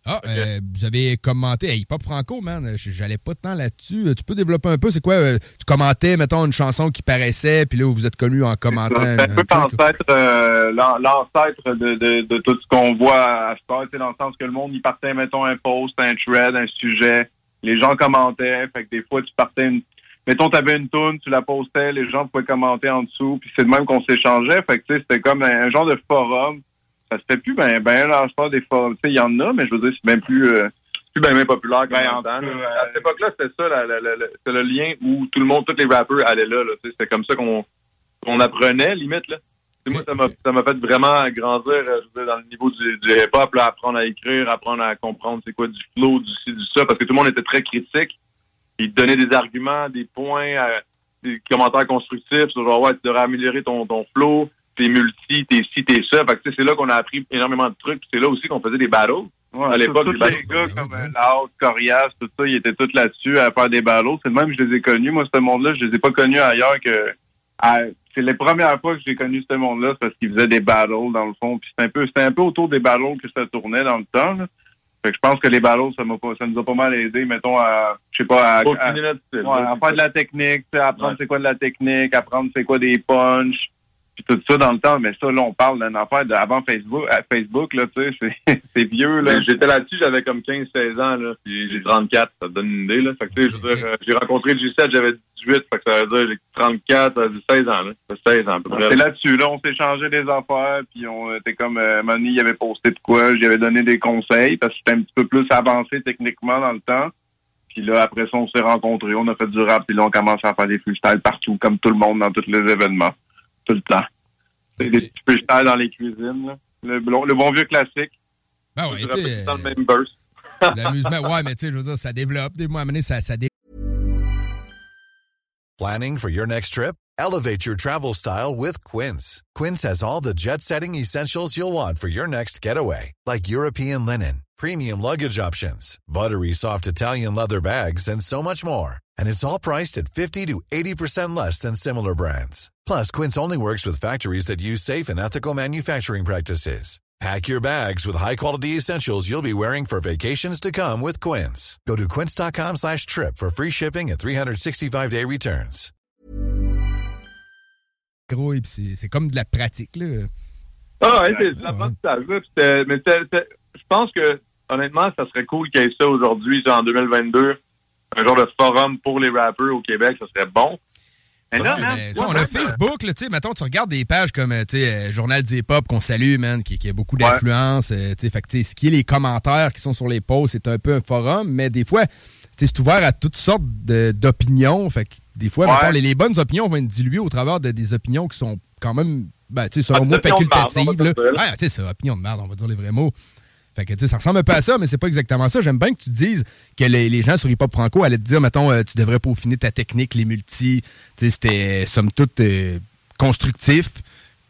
Ah, euh, vous avez commenté. Hey, Hip-Hop Franco, man, j'allais pas tant là-dessus. Euh, Tu peux développer un peu? C'est quoi? euh, tu commentais, mettons, une chanson qui paraissait, puis là, vous êtes connu en commentant. C'est un un peu l'ancêtre euh, l'an- l'ancêtre de, de, de tout ce qu'on voit à ce temps, dans le sens que le monde, il partait, mettons, un post, un thread, un sujet. Les gens commentaient. Fait que des fois, tu partais une... Mettons, tu avais une tune, tu la postais, les gens pouvaient commenter en dessous, puis c'est de même qu'on s'échangeait. Fait que, tu sais, c'était comme un, un genre de forum. Ça se fait plus ben, ben, là, des forums. Tu sais, il y en a, mais je veux dire, c'est bien plus... euh, plus bien bien populaire que Ben, dans en temps, là. À cette époque-là, c'était ça, la- la- la- la- c'était le lien où tout le monde, tous les rappeurs allaient là. là, tu sais, c'était comme ça qu'on qu'on apprenait, limite. Là. Moi, ça m'a ça m'a fait vraiment grandir euh, je veux dire, dans le niveau du, du hip-hop, là, apprendre à écrire, apprendre à comprendre c'est quoi du flow, du ci, du ça, parce que tout le monde était très critique. Ils te donnaient des arguments, des points, euh, des commentaires constructifs sur genre, ouais, tu devrais améliorer ton, ton flow, t'es multi, t'es ci, t'es ça. Fait que, tu sais, c'est là qu'on a appris énormément de trucs. C'est là aussi qu'on faisait des battles. Ouais, À l'époque, les gars battles, comme ouais, euh, ouais. Laos, Corias, tout ça, ils étaient tous là-dessus à faire des ballots. C'est le même que je les ai connus. Moi, ce monde-là, je les ai pas connus ailleurs que. à- c'est les premières fois que j'ai connu ce monde-là, c'est parce qu'ils faisaient des battles dans le fond. Puis c'était un peu, c'était un peu autour des battles que ça tournait dans le temps. là. Fait que je pense que les battles, ça m'a pas, ça nous a pas mal aidé, mettons, à, je sais pas, à. Ouais, faire de la technique, apprendre Ouais. c'est quoi de la technique, apprendre c'est quoi des punchs, puis tout ça dans le temps. Mais ça, là, on parle d'une affaire d'avant Facebook, à Facebook, là, tu sais, c'est, <laughs> vieux, là. J'étais là-dessus, j'avais comme 15-16 ans, là, j'ai 34, ça te donne une idée, là. Fait que, tu sais, euh, j'ai rencontré G7, j'avais 18, fait que ça veut dire, j'ai 34, ça veut dire 16 ans, là. Ça fait 16 ans. C'est là-dessus, là, on s'est changé des affaires, puis on était comme, euh, Manny, il avait posté de quoi, j'y avais donné des conseils, parce que c'était un petit peu plus avancé techniquement dans le temps. Puis là, après ça, on s'est rencontrés, on a fait du rap, puis là, on commence à faire des freestyles partout, comme tout le monde dans tous les événements, tout le temps. C'est des petits freestyles dans les cuisines, là. Le, bon- le bon vieux classique. Ben ouais, tu dans le euh, même burst. <laughs> l'amusement. Ouais, mais tu sais, je veux dire, ça développe. Des mois à mener, ça, ça développe. Planning for your next trip? Elevate your travel style with Quince. Quince has all the jet setting essentials you'll want for your next getaway, like European linen, premium luggage options, buttery soft Italian leather bags, and so much more. And it's all priced at 50 to 80% less than similar brands. Plus, Quince only works with factories that use safe and ethical manufacturing practices. Pack your bags with high-quality essentials you'll be wearing for vacations to come with Quince. Go to quince.com slash trip for free shipping and 365-day returns. Gros, puis c'est c'est comme de la pratique, là. Ah, ouais, c'est de l'apprentissage, là. Mais c'était- c'était- je pense que, honnêtement, ça serait cool qu'il y ait ça aujourd'hui, genre en 2022. Un genre de forum pour les rappeurs au Québec, ça serait bon. Mais Ouais, man, ben, ouais, on a Facebook, là, tu sais, mettons, tu regardes des pages comme, euh, tu sais, euh, Journal du hip-hop qu'on salue, man, qui, qui a beaucoup d'influence, euh, fait que, tu sais, ce qui est les commentaires qui sont sur les posts, c'est un peu un forum, mais des fois, c'est ouvert à toutes sortes de- d'opinions, fait que des fois, Ouais. mettons, les, les bonnes opinions vont être diluées au travers de des opinions qui sont quand même, ben, tu sais, selon Ah, moi, facultatives, là. dire ça. Ouais, c'est opinion de merde, on va dire les vrais mots. Fait que, tu sais, ça ressemble un peu à ça, mais c'est pas exactement ça. J'aime bien que tu dises que les, les gens sur Hip Hop Franco allaient te dire, mettons, euh, tu devrais peaufiner ta technique, les multis. Tu sais, c'était, somme toute, euh, constructif.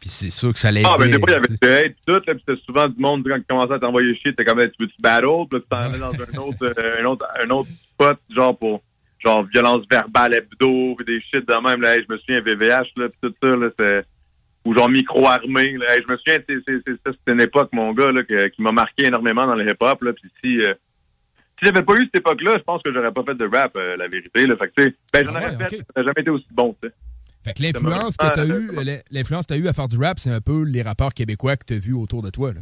Puis c'est sûr que ça allait Ah, ben, des fois, il y avait tu sais. du hate, tout, là, puis c'était souvent du monde, quand tu commençais à t'envoyer chier, t'es comme, tu veux-tu battle, puis tu t'en allais dans un autre, euh, un autre, un autre spot, genre pour, genre violence verbale hebdo, puis des shit de même. Là, Hey, je me souviens VVH, là, puis tout ça, là, c'est ou genre micro-armé. Hey, je me souviens, c'était une époque, mon gars, là, que- qui m'a marqué énormément dans le hip-hop. Puis si, euh, si j'avais pas eu cette époque-là, je pense que j'aurais pas fait de rap, euh, la vérité. Là. Fait que, tu ben, j'en Ah aurais fait, ça n'a jamais été aussi bon, tu. Fait que l'influence que Ah, t'as euh, eu, l'in- l'influence que t'as eu à faire du rap, c'est un peu les rappeurs québécois que t'as vus autour de toi. Là.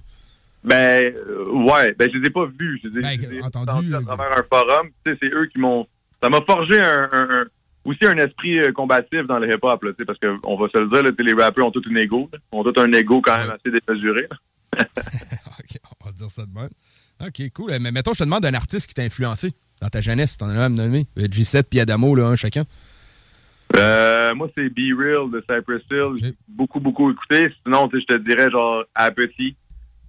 Ben, euh, ouais, ben, je les ai pas vus. Je les ai, Ben, je les ai entendu, à travers un forum. Tu sais, c'est eux qui m'ont. Ça m'a forgé un, un- un- aussi un esprit euh, combatif dans le hip-hop, parce qu'on va se le dire, là, les rappeurs ont tous une ego. là. Ont tous un ego quand même Ouais. assez démesuré. <laughs> OK, on va dire ça de même. OK, cool. Mais mettons, je te demande un artiste qui t'a influencé dans ta jeunesse. T'en as un à me nommer. Euh, G7 puis Adamo, là, un chacun. Euh, moi, c'est Be Real de Cypress Hill. J'ai Ok. beaucoup, beaucoup écouté. Sinon, je te dirais genre Apathy.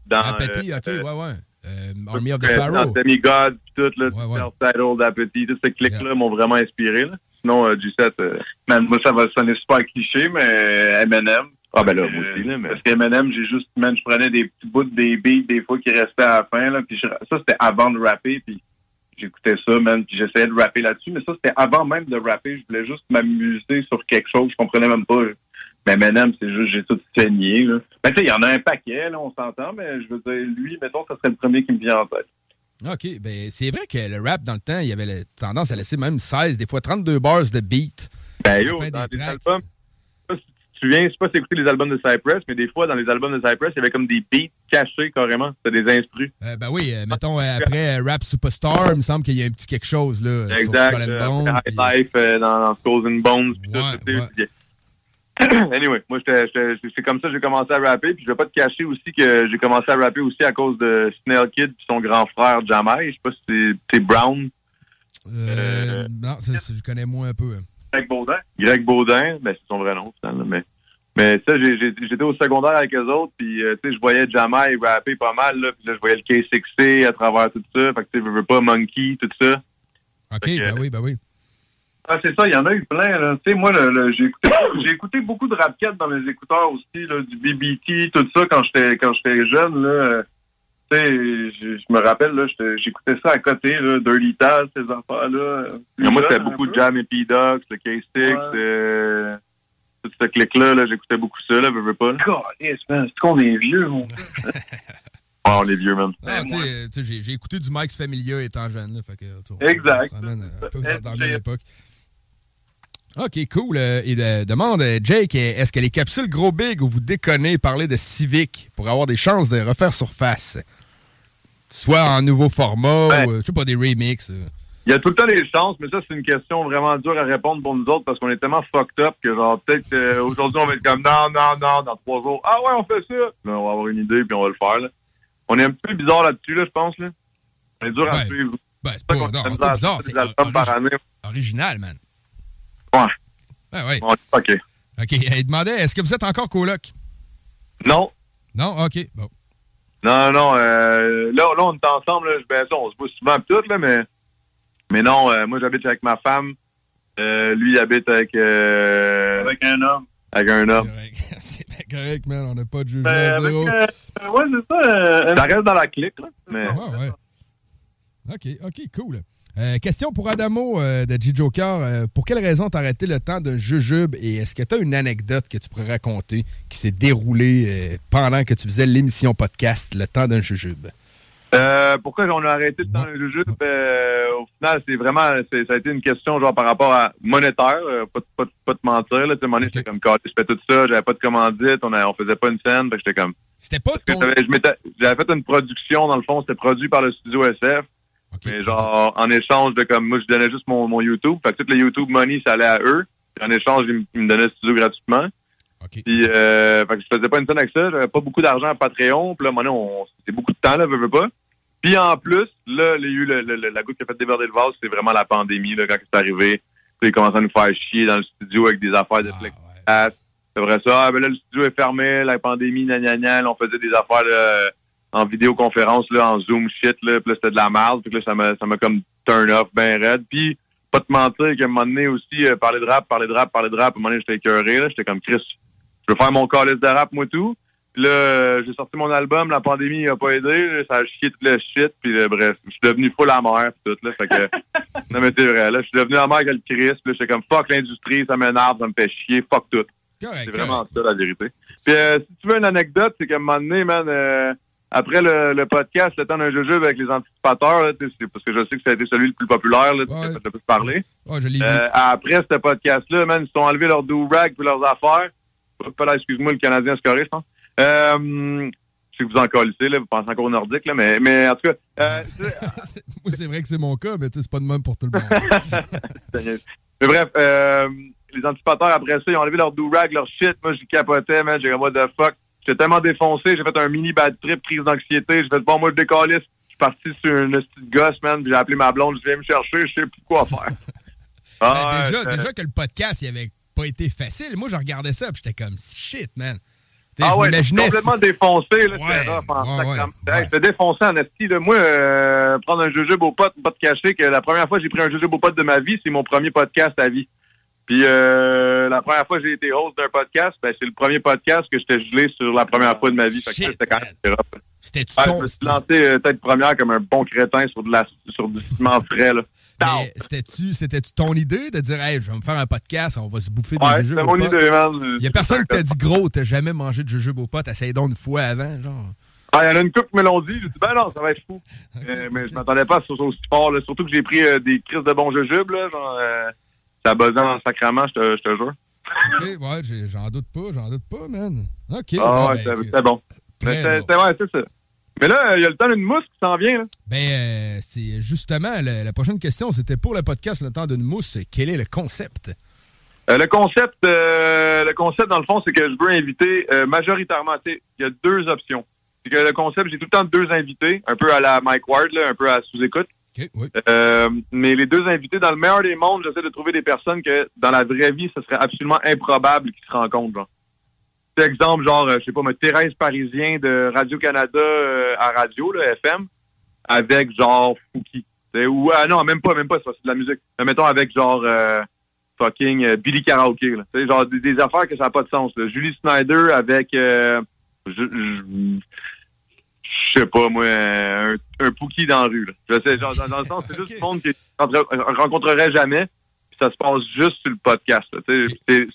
Dans, Apathy, euh, OK, euh, ouais, ouais. Euh, Army of the euh, Pharaoh. Dans Demigod, tout, là, Ouais, ouais. Self-Titled, Apathy, tous ces clics-là Yeah. m'ont vraiment inspiré. Là. Sinon, euh, G7, euh, Man, moi, ça va sonner super cliché, mais Eminem. ah ben là, moi Euh, aussi, là, mais... Parce qu'Eminem, j'ai juste, man, je prenais des petits bouts des beats des fois qui restaient à la fin, là, puis je- ça, c'était avant de rapper, puis j'écoutais ça, man, puis j'essayais de rapper là-dessus, mais ça, c'était avant même de rapper, je voulais juste m'amuser sur quelque chose, je comprenais même pas. Mais Eminem, c'est juste, j'ai tout saigné, là. Ben, tu sais, il y en a un paquet, là, on s'entend, mais je veux dire, lui, mettons, ça serait le premier qui me vient en tête. OK, ben c'est vrai que le rap, dans le temps, il y avait la tendance à laisser même 16, des fois 32 bars de beat. Ben yo, dans des les albums, je sais pas si tu te souviens, je sais pas si écouté les albums de Cypress, mais des fois, dans les albums de Cypress, il y avait comme des beats cachés carrément. C'était des instrus. Euh, ben oui, euh, mettons, euh, après euh, Rap Superstar, il me semble qu'il y a un petit quelque chose, là, sur Exact. Skull and Bones, High Life dans, dans Skulls and Bones. Ouais, tout, ouais. <clears throat> anyway, moi, c'est comme ça que j'ai commencé à rapper. Puis je vais pas te cacher aussi que j'ai commencé à rapper aussi à cause de Snail Kid puis son grand frère Jamai. Je sais pas si c'est- Brown. Euh, non, ça, ça, je connais moins un peu. hein. Avec Baudin. Greg Baudin, ben c'est son vrai nom, finalement, mais mais ça j'étais au secondaire avec eux autres puis euh, tu sais je voyais Jamai rapper pas mal là, puis là je voyais le K6C à travers tout ça, fait que tu sais veux pas Monkey tout ça. OK, que- ben oui, ben oui. Ah, c'est ça, il y en a eu plein. là. Tu sais, moi, <coughs> j'ai écouté, beaucoup de rap dans mes écouteurs aussi, là, du BBT, tout ça, quand j'étais quand j'étais jeune. Là, euh, tu sais, je, me rappelle, là, j'écoutais ça à côté, là, Dirty Taz, ces affaires-là. euh, moi c'était beaucoup de. Jam et P-Dox, le K6, Ouais. euh, tout ce clic-là, là, j'écoutais beaucoup ça, là, veux, veux pas. Là. Calisse, man, c'est qu'on est vieux, mon gars. <laughs> Oh, on est vieux, man. Tu moi- sais, tu sais, j'ai écouté du Mike's Familia étant jeune. Là, fait que, Exact. ramène un peu Euh, dans la même époque. OK, cool. Euh, il euh, demande, euh, Jake, euh, est-ce que les capsules gros big où vous déconnez parler de Civic pour avoir des chances de refaire surface? Soit en nouveau format Ben. ou, je sais pas, des remixes. euh. Il y a tout le temps des chances, mais ça, c'est une question vraiment dure à répondre pour nous autres parce qu'on est tellement fucked up que, genre, peut-être aujourd'hui, on va être comme non, non, non, dans trois jours. Ah ouais, on fait ça. Là, on va avoir une idée puis on va le faire. Là. On est un peu bizarre là-dessus, là, je pense. Là. On est dur à Ouais. suivre. Ben, c'est pas, pas bizarre, c'est original, man. Ouais. Ah, ouais. Ouais, OK. OK, il demandait, est-ce que vous êtes encore coloc? Non. Non? OK, bon. Non, non. Euh, là, là, on est ensemble. Là, ben, ça, on se voit souvent tout, là, mais, mais non, euh, moi, j'habite avec ma femme. Euh, lui, il habite avec, euh, Avec un homme. avec un homme. <laughs> C'est bien correct, man. On n'a pas de jugement Ben, zéro. euh, ouais, c'est ça. euh, Ça reste dans la clique, là. Mais, Ouais, ouais. OK, OK, cool. Euh, question pour Adamo euh, de G-Joker. Euh, pour quelle raison t'as arrêté le temps d'un jujube et est-ce que tu as une anecdote que tu pourrais raconter qui s'est déroulée pendant que tu faisais l'émission podcast Le temps d'un jujube? Pourquoi on a arrêté de temps le jeu? Ben, au final, c'est vraiment, ça a été une question genre par rapport à monétaire, pas, de- pas, pas de mentir. Là, Tu sais, à un moment donné, Ok. j'étais comme, je fais tout ça, j'avais pas de commandite, on, a, on faisait pas une scène, j'étais comme, C'était pas ton... j'avais fait une production, dans le fond, c'était produit par le studio SF, Mais genre, en échange de comme, moi, je donnais juste mon, mon YouTube, fait que tout le YouTube money, ça allait à eux, puis en échange, ils, me- ils me donnaient le studio gratuitement. ça. OK. Puis, euh, fait que je faisais pas une scène avec ça. J'avais pas beaucoup d'argent à Patreon. Puis là, maintenant, on, c'était beaucoup de temps, là, veux, veux pas. Puis en plus, là, il y a eu le, le- le- la goutte qui a fait déborder le vase, c'est vraiment la pandémie, là, quand c'est arrivé. Puis, ils commençaient à nous faire chier dans le studio avec des affaires de Ah, plexiglas. ouais. C'est vrai ça. Ah, ben là, le studio est fermé, la pandémie, gna, gna, gna. Là, on faisait des affaires là, en vidéoconférence, là, en Zoom shit, là. Puis là, c'était de la merde. Puis là, ça m'a, ça m'a comme turn off ben raide. Puis, pas te mentir qu'à un moment donné aussi, euh, parler de rap, parler de rap, parler de rap, à un moment donné, j'étais écœuré, là. J'étais comme, Chris, je veux faire mon calice de rap, moi, tout. Puis là, euh, j'ai sorti mon album, la pandémie n'a pas aidé, là, ça a chié tout le shit, puis là, bref, je suis devenu full amer, pis tout, là, fait que, <laughs> non mais c'est vrai, là, je suis devenu amer que le Christ, puis là, j'étais comme, fuck l'industrie, ça m'énerve, ça me fait chier, fuck tout. C'est vraiment ça, la vérité. Puis euh, si tu veux une anecdote, c'est qu'à un moment donné, man, euh, après le, le podcast, le temps d'un jujube avec les anticipateurs, là, parce que je sais que ça a été celui le plus populaire, là, le plus. Ouais, je. Euh, après ce podcast-là, man, ils se sont enlevés leurs do-rag puis leurs affaires. Excuse-moi, le Canadien scoré, je pense. Euh, je sais que vous en colissez, là, vous pensez encore au nordique, là, mais, mais en tout cas, euh, <laughs> c'est vrai que c'est mon cas, mais c'est pas de même pour tout le monde. <laughs> mais bref, euh, les anticipateurs, après ça, ils ont enlevé leur do-rag, leur shit. Moi, j'y capotais, man. J'ai comme, what the fuck. J'étais tellement défoncé, j'ai fait un mini bad trip, prise d'anxiété. J'ai fait, bon, moi, je décalisse. Je suis parti sur une petite gosse, man. puis J'ai appelé ma blonde, je viens me chercher, je sais plus quoi faire. <laughs> Ah, Ben, déjà, ouais, déjà que le podcast, il avait pas été facile. Moi, je regardais ça, puis j'étais comme, shit, man. Ah ouais, m'imaginais complètement défoncé, là, Ouais, c'était rough en ouais, sacrament. ouais, Hey, J'étais défoncé en esti, là. Moi, euh, prendre un jujube au pot, pas te cacher que la première fois que j'ai pris un jujube au pot de ma vie, c'est mon premier podcast à vie. Puis euh, la première fois que j'ai été host d'un podcast, ben, c'est le premier podcast que j'étais gelé sur la première fois de ma vie. Fait que ça, c'était quand même rough. C'était-tu Ouais, ton- je me suis lancé euh, tête première comme un bon crétin sur, de la, sur du ciment frais. Là. C'était-tu c'était-tu ton idée de dire, hey, je vais me faire un podcast, on va se bouffer des Ouais, jujubes c'était mon potes? idée, man. Il y a personne qui t'a dit, gros, t'as jamais mangé de jujubes aux potes, essaye donc une fois avant, genre. Ah, il y en a une couple qui me l'ont dit. J'ai dit, ben non, ça va être fou. <laughs> Euh, mais je m'attendais pas à ce aussi fort. Là. Surtout que j'ai pris euh, des crises de bon jujube. Là, genre, ça buzzait dans le sacrement, je te, je te jure. OK, ouais, j'en doute pas, j'en doute pas, man. OK. ah bon, ouais, ben, c'était c'était bon. C'était ouais, c'est ça. Mais là, il y a le temps d'une mousse qui s'en vient. Là. Ben, euh, c'est justement la prochaine question, c'était pour le podcast Le temps d'une mousse. Quel est le concept? Euh, le concept, euh, le concept dans le fond, c'est que je veux inviter euh, majoritairement. Il y a deux options. C'est que le concept, j'ai tout le temps deux invités, un peu à la Mike Ward, là, un peu à sous-écoute. Euh, mais les deux invités, dans le meilleur des mondes, j'essaie de trouver des personnes que dans la vraie vie, ce serait absolument improbable qu'ils se rencontrent. Genre. Exemple, genre, euh, je sais pas, mais Thérèse Parisien de Radio-Canada euh, à radio, là, FM, avec genre Fouki. Ou, ah non, même pas, même pas, c'est de la musique. Mais mettons avec genre fucking Billy Karaoke. Là. Genre des, affaires que ça n'a pas de sens. Julie Snyder avec je sais pas moi, un, un Pookie dans la rue. Là. Je sais, genre, dans, dans le sens, c'est <laughs> juste du monde qui ne rencontrerait jamais. Puis ça se passe juste sur le podcast. là. Je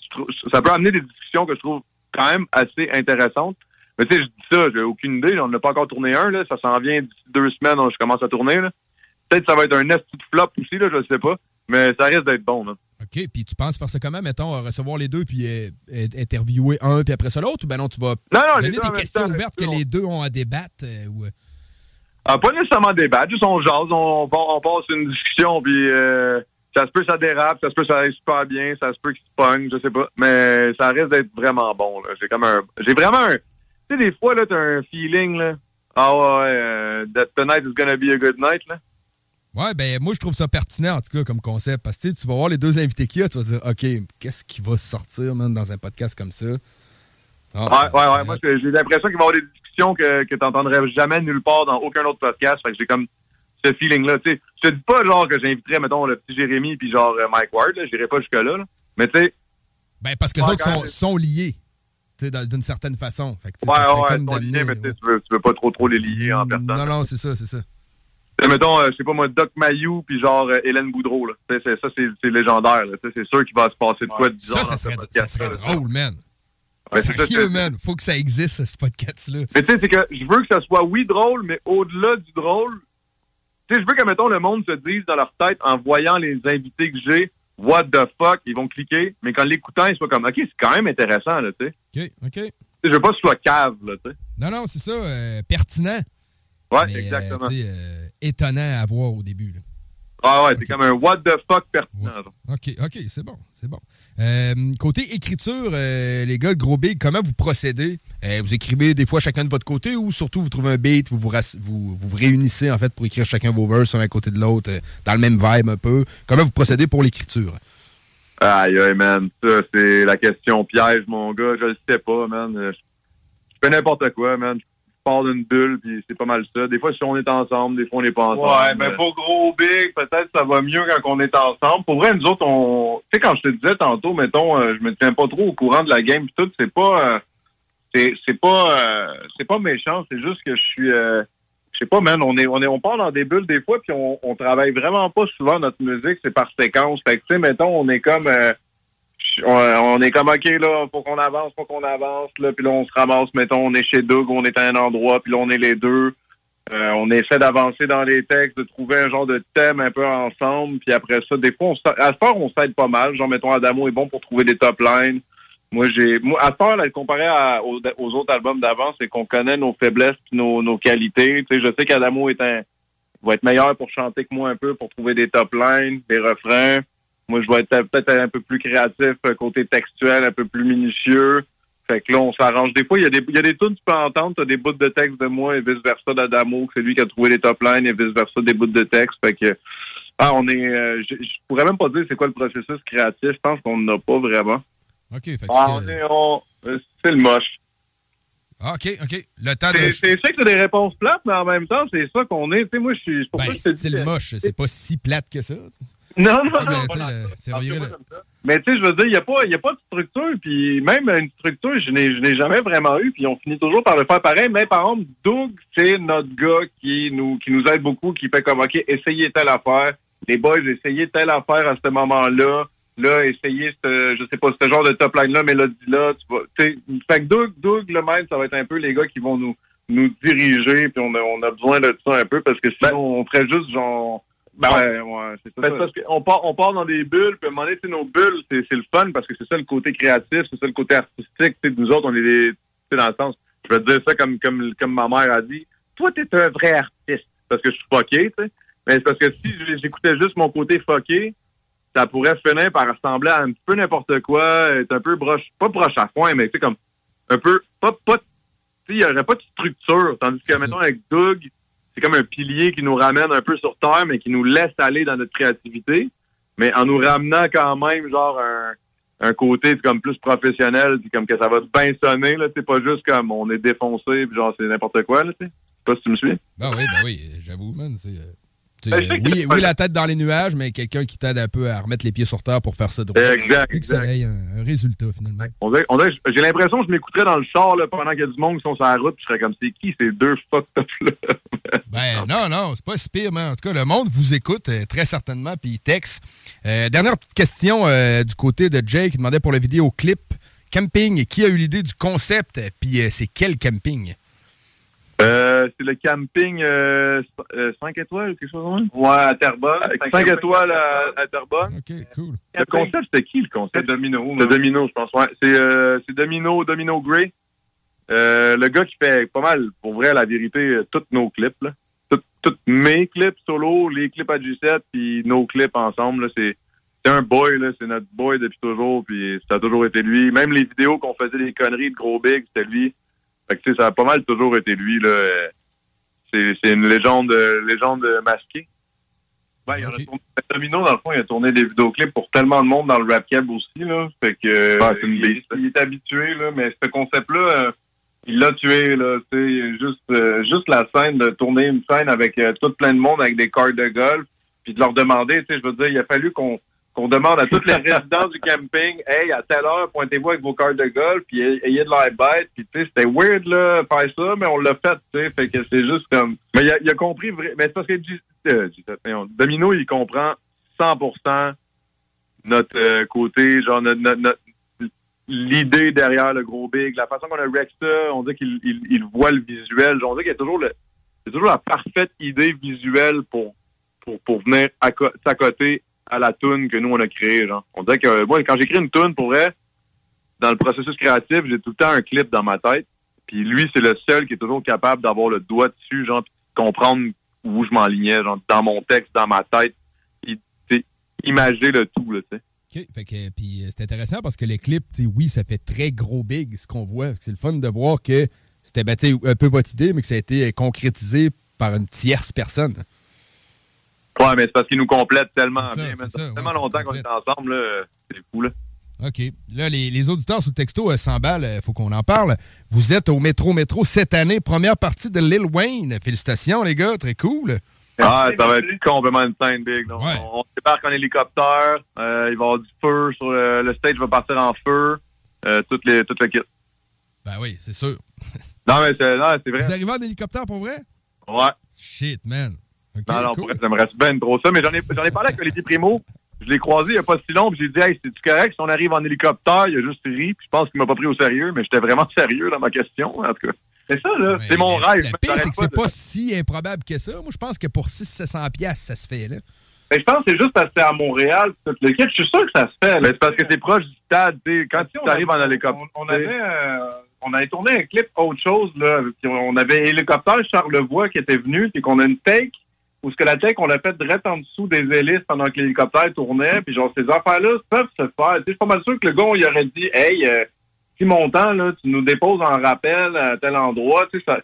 ça peut amener des discussions que je trouve quand même assez intéressantes. Mais tu sais, je dis ça, j'ai aucune idée. On n'a pas encore tourné un. Là. Ça s'en vient d'ici deux semaines, je commence à tourner. là. Peut-être que ça va être un esti de flop aussi, là, je ne sais pas. Mais ça risque d'être bon. Là. OK, puis tu penses faire ça comment, mettons, recevoir les deux puis euh, interviewer un puis après ça l'autre, ou ben non, tu vas Non, non, donner des questions temps, ouvertes que les deux ont à débattre? euh, ou, euh, Ah, pas nécessairement débattre, juste on jase, on, on, on passe une discussion, puis euh, ça se peut ça dérape, ça se peut ça aille super bien, ça se peut qu'il se pogne, je sais pas, mais ça risque d'être vraiment bon. J'ai comme un, j'ai vraiment un, tu sais des fois là t'as un feeling là, ah ouais, euh, that tonight is gonna be a good night là. Ouais, ben moi je trouve ça pertinent en tout cas comme concept parce que tu vas voir les deux invités qu'il y a, tu vas dire OK, qu'est-ce qui va sortir man, dans un podcast comme ça? Ah, Ouais, ouais, ouais. Moi, j'ai l'impression qu'il va y avoir des discussions que, que tu n'entendrais jamais nulle part dans aucun autre podcast. Fait que j'ai comme ce feeling-là. Tu sais, je te dis pas genre que j'inviterais, mettons, le petit Jérémy puis genre euh, Mike Ward. là. J'irais pas jusque-là. là. Mais tu sais, Ben parce que les Ouais, autres sont, même. sont liés tu sais, dans- d'une certaine façon. Fait que, ouais, ouais, comme liés, mais tu sais, tu veux, tu veux pas trop trop les lier en personne. Non, non, c'est ça, c'est ça. Sais, mettons, euh, je sais pas moi, Doc Mayou puis genre euh, Hélène Boudreau. Là. C'est- ça, c'est c'est légendaire. là. C'est sûr qu'il va se passer de quoi de bizarre Ça, ça serait, ça serait drôle, man. Ouais, c'est Sérieux, man. Faut que ça existe, ce podcast-là. Mais tu sais, c'est que je veux que ça soit, oui, drôle, mais au-delà du drôle, tu sais, je veux que, mettons, le monde se dise dans leur tête, en voyant les invités que j'ai, what the fuck, ils vont cliquer, mais qu'en l'écoutant, ils soient comme, OK, c'est quand même intéressant, là, tu sais. OK, OK. Tu sais, Je veux pas que ce soit cave, là, tu sais. Non, non, c'est ça, euh, pertinent. Ouais, mais, euh, exactement. euh, étonnant à voir au début. là. Ah ouais, c'est comme un what the fuck pertinent. OK, OK, c'est bon, c'est bon. Euh, côté écriture, euh, les gars, gros big, comment vous procédez? Euh, vous écrivez des fois chacun de votre côté ou surtout vous trouvez un beat, vous vous, vous, réunissez en fait pour écrire chacun vos verses un à côté de l'autre, dans le même vibe un peu. Comment vous procédez pour l'écriture? Aïe, aïe, man. Ça, c'est la question piège, mon gars. Je le sais pas, man. Je je fais n'importe quoi, man. Je pars d'une bulle, puis c'est pas mal ça. Des fois, si on est ensemble, des fois, on n'est pas ensemble. Ouais, mais pour gros big, peut-être ça va mieux quand on est ensemble. Pour vrai, nous autres, on. Tu sais, quand je te disais tantôt, mettons, euh, je me tiens pas trop au courant de la game pis tout, c'est pas. euh, c'est pas euh, c'est pas méchant, c'est juste que je suis je sais pas man, on est on est on part dans des bulles des fois puis on, on travaille vraiment pas souvent notre musique, c'est par séquence. Fait que tu sais mettons on est comme on, est comme OK là, faut qu'on avance, faut qu'on avance là, puis là on se ramasse mettons on est chez Doug, on est à un endroit, puis là on est les deux. Euh, on essaie d'avancer dans les textes, de trouver un genre de thème un peu ensemble, puis après ça, des fois, on, à ce part, on s'aide pas mal. Genre, mettons, Adamo est bon pour trouver des top lines. Moi, j'ai, moi, à part, là, comparé aux, autres albums d'avant, c'est qu'on connaît nos faiblesses nos, nos qualités. Tu sais, je sais qu'Adamo est un, va être meilleur pour chanter que moi un peu, pour trouver des top lines, des refrains. Moi, je vais être peut-être un peu plus créatif, euh, côté textuel, un peu plus minutieux. Fait que là, on s'arrange. Des fois, il y a des, il y a des tunes que tu peux entendre, t'as des bouts de texte de moi et vice-versa d'Adamo, que c'est lui qui a trouvé les top lines et vice-versa des bouts de texte. Fait que, ah, on est, euh, je, je pourrais même pas dire c'est quoi le processus créatif. Je pense qu'on n'en a pas vraiment. OK, fait que Ah, on c'est- est, on, euh, c'est le moche. Ah, OK, OK. Le temps C'est, de... c'est, sais que c'est des réponses plates, mais en même temps, c'est ça qu'on est. Tu sais, moi, je suis, c'est Ben, que- moche, c'est pas si plate que ça. Non, non, Comme non. le- pas tu sais, dans le ça. sérieux, En tout cas, là. moi, j'aime ça. Mais tu sais, je veux dire, il n'y a, pas- y a pas de structure, puis même une structure, je n'ai, je n'ai jamais vraiment eu, puis on finit toujours par le faire pareil. Mais par exemple, Doug, c'est notre gars qui nous, qui nous aide beaucoup, qui fait comme, OK, essayez telle affaire. Les boys, essayez telle affaire à ce moment-là. Là, essayez, ce, je sais pas, ce genre de top line-là, mélodie-là. Tu fait que Doug, Doug, le même, ça va être un peu les gars qui vont nous, nous diriger, puis on a, on a besoin de ça un peu, parce que sinon, on ferait juste genre... Ben, ouais, ouais, c'est ça. Ben, parce qu'on part, on part dans des bulles, puis à un moment donné, nos bulles, c'est, c'est le fun parce que c'est ça le côté créatif, c'est ça le côté artistique. Tu sais, nous autres, on est des, dans le sens, je vais te dire ça comme, comme, comme ma mère a dit, toi, t'es un vrai artiste. Parce que je suis fucké, tu sais. Mais c'est parce que si j'écoutais juste mon côté fucké, ça pourrait finir par ressembler à un petit peu n'importe quoi, être un peu broche, pas broche à foin, mais tu sais, comme, un peu, pas, pas, tu sais, il y aurait pas de structure. Tandis que, mettons, avec Doug, c'est comme un pilier qui nous ramène un peu sur terre, mais qui nous laisse aller dans notre créativité, mais en nous ramenant quand même, genre, un, un côté comme plus professionnel, comme que ça va bien sonner, là, c'est pas juste comme on est défoncé, puis genre, c'est n'importe quoi, là, tu sais pas si tu me suis. Ben oui, ben oui, j'avoue, man. c'est, euh, Ben, oui, la tête dans les nuages, mais quelqu'un qui t'aide un peu à remettre les pieds sur terre pour faire ça droit. Exact, Puis que ça ait un, un résultat, finalement. On dirait- on dirait- j'ai l'impression que je m'écouterais dans le char là, pendant qu'il y a du monde qui sont sur la route, puis je serais comme c'est qui ces deux fucked up là? <laughs> Ben non, non, c'est pas si pire, mais en tout cas, le monde vous écoute euh, très certainement, puis il texte. Euh, dernière petite question euh, du côté de Jake qui demandait pour le vidéoclip camping. Qui a eu l'idée du concept, puis c'est quel camping? Euh, c'est le camping 5 étoiles ou quelque chose comme ça? Ouais, à Terrebonne. 5 étoiles à, à Terrebonne. OK, cool. Le concept, c'était qui le concept? Domino. C'est Domino, je pense. Ouais. C'est euh, c'est Domino, Domino Gray. Euh, le gars qui fait pas mal, pour vrai, la vérité, euh, tous nos clips. Là. Mes clips solo, les clips à G7, puis nos clips ensemble. là, C'est c'est un boy, là. C'est notre boy depuis toujours, puis ça a toujours été lui. Même les vidéos qu'on faisait des conneries de gros big, c'était lui. Fait que, tu sais, ça a pas mal toujours été lui, là. Euh, C'est c'est une légende, euh, légende masquée. Ben, il a tourné- Domino, dans le fond, il a tourné des vidéoclips pour tellement de monde dans le rap cab aussi, là. Fait que, Ah, c'est une il, il est habitué, là, mais ce concept-là, euh, il l'a tué, là. Juste, euh, juste la scène de tourner une scène avec euh, tout plein de monde avec des cartes de golf, puis de leur demander, tu sais, je veux dire, il a fallu qu'on qu'on demande à tous les résidents du camping, hey, à telle heure, pointez-vous avec vos cartes de golf, puis ayez de l'air bête, puis tu sais, c'était weird, là, faire ça, mais on l'a fait, tu sais, fait que c'est juste comme... Mais il a, il a compris, mais c'est parce que euh, Domino, il comprend 100% notre euh, côté, genre, notre, l'idée derrière le gros big, la façon qu'on a rec ça, on dit qu'il il, voit le visuel, on dit qu'il y a toujours le... Toujours la parfaite idée visuelle pour, pour, pour venir s'accoter à la tune que nous, on a créée. Genre. On dirait que moi, quand j'écris une tune, pour vrai, dans le processus créatif, j'ai tout le temps un clip dans ma tête. Puis lui, c'est le seul qui est toujours capable d'avoir le doigt dessus, genre, puis de comprendre où je m'enlignais, genre, dans mon texte, dans ma tête. Puis, imager le tout, tu sais. OK. Fait que, puis euh, c'est intéressant parce que le clip, tu sais, oui, ça fait très gros big ce qu'on voit. C'est le fun de voir que c'était ben, un peu votre idée, mais que ça a été euh, concrétisé par une tierce personne. Ouais, mais c'est parce qu'il nous complète tellement ça, bien. ça, Ça fait ouais, tellement longtemps qu'on est ensemble, là. C'est fou, là. OK. Là, les, les auditeurs sous le texto, euh, 100 balles, il faut qu'on en parle. Vous êtes au Métro Métro cette année, première partie de Lil Wayne. Félicitations, les gars, très cool. Ah, ça va être complètement une scène big. Donc, on, on débarque en hélicoptère. euh, il va y avoir du feu sur le, le stage va partir en feu. Euh, toutes les, toute le kit. Ben oui, c'est sûr. Non, mais c'est, non, c'est vrai. Vous arrivez en hélicoptère pour vrai? Ouais. Shit, man. Ok, non, non, cool. pour vrai, j'aimerais bien trop ça. Mais j'en ai, j'en ai parlé avec Olivier Primo. Je l'ai croisé il n'y a pas si long. Puis j'ai dit, hey, c'est-tu correct? Si on arrive en hélicoptère? Il a juste ri. Puis je pense qu'il m'a pas pris au sérieux. Mais j'étais vraiment <laughs> sérieux dans ma question, en tout cas. C'est ça, là. C'est mon rêve. Le pire, c'est que c'est pas si improbable que ça. Moi, je pense que pour 600-700$, piastres, ça se fait, là. Mais je pense que c'est juste parce que c'est à Montréal. Le kit, je suis sûr que ça se fait. Mais c'est parce que c'est proche du stade. Quand Si on tu arrives en hélicoptère. On, on avait, euh, on avait tourné un clip autre chose, là. Puis on avait hélicoptère Charlevoix qui était venu, puis qu'on a une take, où ce que la take, on l'a fait direct en dessous des hélices pendant que l'hélicoptère tournait, puis genre, ces affaires-là peuvent se faire. Je suis pas mal sûr que le gars, il aurait dit, hey, euh, si mon temps, là, tu nous déposes en rappel à tel endroit, tu sais.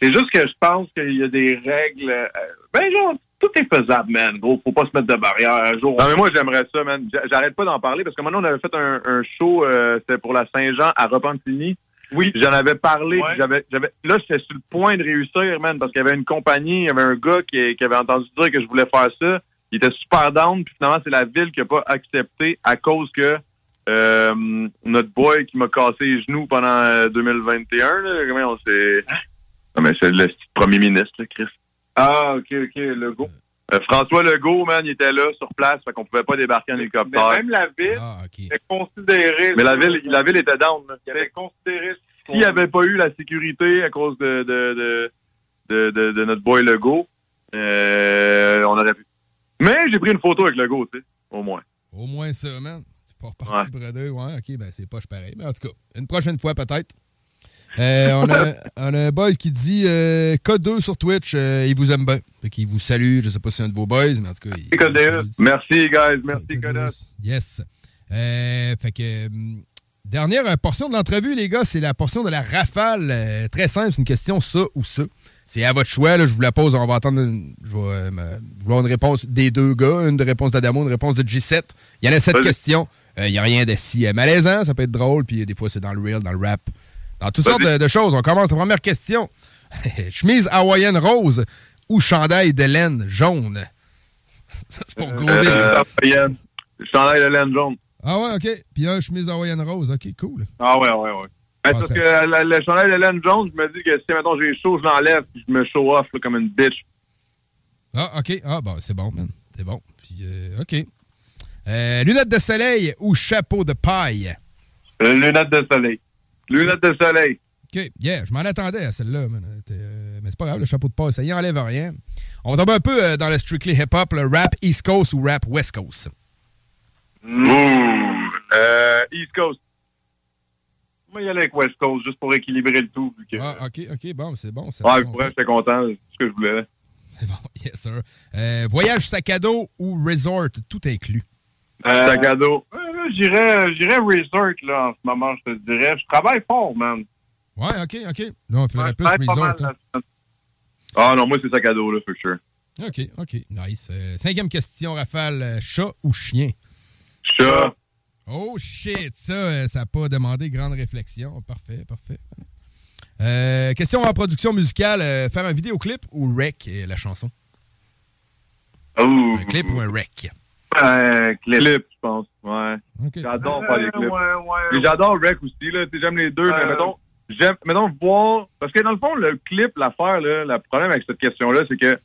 C'est juste que je pense qu'il y a des règles. euh, ben, genre, tout est faisable, man. Gros, faut pas se mettre de barrière. Un jour, Non, mais moi, j'aimerais ça, man. J'a- J'arrête pas d'en parler parce que maintenant, on avait fait un, un show, euh, c'était pour la Saint-Jean à Repentigny. Oui. J'en avais parlé. Ouais. J'avais, j'avais, là, j'étais sur le point de réussir, man, parce qu'il y avait une compagnie, il y avait un gars qui, qui avait entendu dire que je voulais faire ça. Il était super down, puis finalement, c'est la ville qui a pas accepté à cause que euh, notre boy qui m'a cassé les genoux pendant euh, 2021, là, comment on s'est... Non, mais c'est le premier ministre, là, Chris. Ah, OK, OK, le go. Euh, François Legault, man, il était là sur place, fait qu'on pouvait pas débarquer en Mais hélicoptère. même la ville Ah, est considérée. Mais la ville, la ville était down. là. Il avait considéré. S'il n'y avait pas eu la sécurité à cause de, de, de, de, de- de notre boy Legault, euh, on aurait pu. Mais j'ai pris une photo avec Legault, tu sais, au moins. Au moins ça, man. C'est pas reparti bredeux. Ouais, OK, ben c'est pas pareil. Mais en tout cas, une prochaine fois peut-être. Euh, on, a, <laughs> on a un boy qui dit euh, K2 sur Twitch, euh, il vous aime bien. Fait qu'il vous salue. Je sais pas si c'est un de vos boys, mais en tout cas. il- il vous salue. Merci, guys. Merci, K2. Kodos. Yes. Euh, fait que. Dernière portion de l'entrevue, les gars, c'est la portion de la rafale. Très simple, c'est une question ça ou ça. C'est à votre choix. Là, je vous la pose. On va attendre. une- je vais vouloir une réponse des deux gars, une de réponse d'Adamo, une réponse de G7. Il y en a sept questions. Il n'y a rien de si malaisant. Ça peut être drôle. Puis des fois, c'est dans le real, dans le rap. Dans toutes sortes de, de choses. On commence la première question. <laughs> Chemise hawaïenne rose ou chandail de laine jaune? Ça, c'est pour gros. Euh, chandail de laine jaune. Ah ouais, OK. Puis un chemise hawaïenne rose. OK, cool. Ah ouais, ouais, ouais. Ah, parce ça- que la- le chandail de laine jaune, je me dis que si, mettons, j'ai chaud, je l'enlève, puis je me show off là, comme une bitch. Ah, OK. Ah, bon, c'est bon, man. C'est bon. Puis, euh, OK. Euh, lunettes de soleil ou chapeau de paille? Euh, lunettes de soleil. Lunettes de soleil. OK. Yeah, je m'en attendais à celle-là, euh, mais c'est pas grave, le chapeau de paille, ça y enlève rien. On va tomber un peu euh, dans le strictly hip-hop, le rap East Coast ou rap West Coast? Euh, East Coast. Moi, il y aller avec West Coast juste pour équilibrer le tout. Que... Ah, OK, OK, bon, c'est bon. Ouais, pour vrai, j'étais content. C'est ce que je voulais. C'est bon, <laughs> yes, sir. Euh, voyage sac à dos ou resort, tout inclus? Euh, Sac à dos. J'irais j'irais resort, là, en ce moment, je te dirais. Je travaille fort, man. Ouais, OK, OK. Là, on ferait Ouais, plus mal, hein. Ah non, moi, c'est sac à dos, là, for sure. OK, OK. Nice. Euh, cinquième question, Rafale. euh, chat ou chien? Chat. Oh shit, ça, euh, ça n'a pas demandé grande réflexion. Parfait, parfait. Euh, question en production musicale, euh, faire un vidéoclip ou rec la chanson? Un clip ou un rec? Un clip. Je pense. Ouais. J'adore faire des clips. Ouais, ouais. Et j'adore Rec aussi, là. Tu sais, j'aime les deux, mais Euh. mettons, j'aime, mettons, voir. Parce que dans le fond, le clip, l'affaire, là, le problème avec cette question-là, c'est que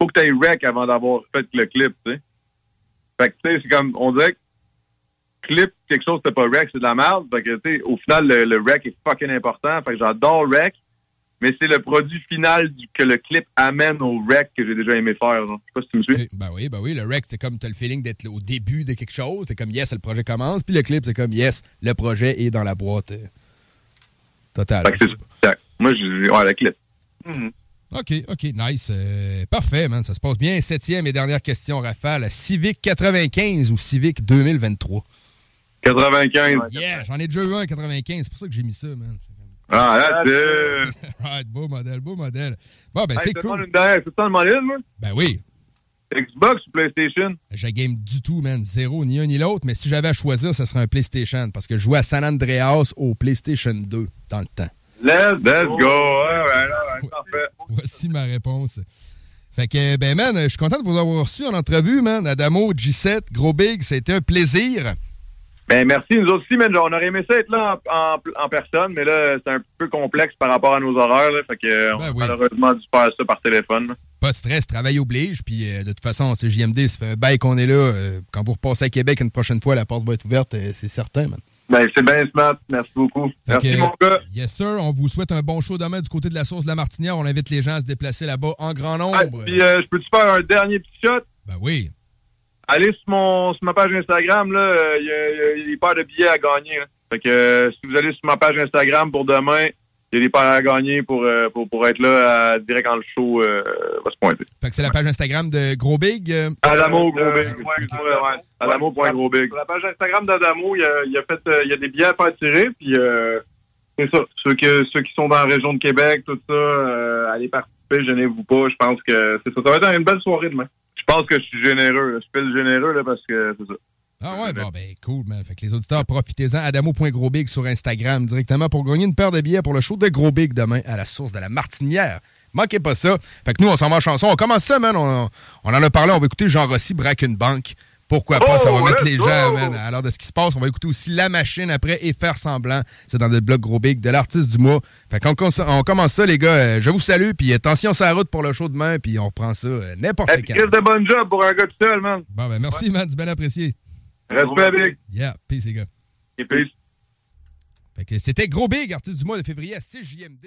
faut que tu aies Rec avant d'avoir fait le clip, tu sais. Fait que, tu sais, c'est comme, on dirait que clip, quelque chose, c'est pas Rec, c'est de la merde. Fait que, tu sais, au final, le, le Rec est fucking important. Fait que j'adore Rec. Mais c'est le produit final du- que le clip amène au rec que j'ai déjà aimé faire. genre. Je sais pas si tu me suis. Ben oui, ben oui, le rec, c'est comme tu as le feeling d'être au début de quelque chose. C'est comme yes, le projet commence. Puis le clip, c'est comme yes, le projet est dans la boîte. euh, totale. Fait que c'est ça. Moi, je ouais, le clip. Mhm. OK, OK, nice. Euh, parfait, man. Ça se passe bien. Septième et dernière question, Rafale. Civic 95 ou Civic 2023? 95. Yeah, j'en ai déjà eu un en 95. C'est pour ça que j'ai mis ça, man. Ah, là, c'est... <laughs> right, beau modèle, beau modèle. Bon, ben Hey, c'est cool. une dernière. C'est ça demander, moi? Ben oui. Xbox ou PlayStation? J'ai game du tout, man. Zéro, ni un ni l'autre. Mais si j'avais à choisir, ce serait un PlayStation. Parce que je jouais à San Andreas au PlayStation 2 dans le temps. Let's, Let's go. Ouais, ouais, ouais, parfait. <laughs> Voici ma réponse. Fait que, ben, man, je suis content de vous avoir reçu en entrevue, man. Adamo, G7, Gros Big, été un plaisir. Ben merci, nous aussi, man, on aurait aimé ça être là en, en, en personne, mais là, c'est un peu complexe par rapport à nos horaires, là, fait que on Ben a oui. malheureusement dû faire ça par téléphone. là. Pas de stress, travail oblige. Puis euh, de toute façon, c'est JMD, ça fait un bail qu'on est là. euh, quand vous repassez à Québec une prochaine fois, la porte va être ouverte, euh, c'est certain, man. Ben c'est bien smart, merci beaucoup. Merci mon gars. Yes, sir. On vous souhaite un bon show demain du côté de la source de la Martinière. On invite les gens à se déplacer là-bas en grand nombre. Ah, puis euh, je peux-tu faire un dernier petit shot? Ben oui. Allez sur mon sur ma page Instagram, là, euh, il y, a- il y a- il y a des paires de billets à gagner. là. Fait que euh, si vous allez sur ma page Instagram pour demain, il y a des paires à gagner pour, euh, pour, pour être là à- direct quand le show euh, va se pointer. Fait que c'est la page Instagram de Gros Big. euh, Adamo, gros Euh, big. ouais, Ouais. Adamo.grosbig. Sur la page Instagram d'Adamo, il y a, il y a fait, euh, il y a des billets à faire tirer, puis euh, c'est ça. Ceux, que, ceux qui sont dans la région de Québec, tout ça, euh, allez participer, gênez-vous pas. Je pense que c'est ça. Ça va être une belle soirée demain. Je pense que je suis généreux. Je fais le généreux là, parce que c'est ça. Ah ouais, bon, ben cool, man. Fait que les auditeurs, profitez-en. Adamo.grosbig sur Instagram directement pour gagner une paire de billets pour le show de Gros Big demain à la source de la Martinière. Manquez pas ça. Fait que nous, on s'en va en chanson. On commence ça, man. On, on en a parlé. On va écouter Jean Rossi braque une banque. Pourquoi pas? Oh, ça va mettre let's les go! gens, man. Alors de ce qui se passe, on va écouter aussi La Machine après et faire semblant. C'est dans le blog Gros Big de l'artiste du mois. Fait qu'on on commence ça, les gars. Euh, Je vous salue. Puis attention sur la route pour le show demain. Puis on reprend ça euh, n'importe quand. Chris de bon job pour un gars tout seul, man. Bon, ben merci, man. Du bien apprécié. Respect, big. Yeah. Peace, les gars. Et peace. Fait que c'était Gros Big, artiste du mois de février à 6 JMD.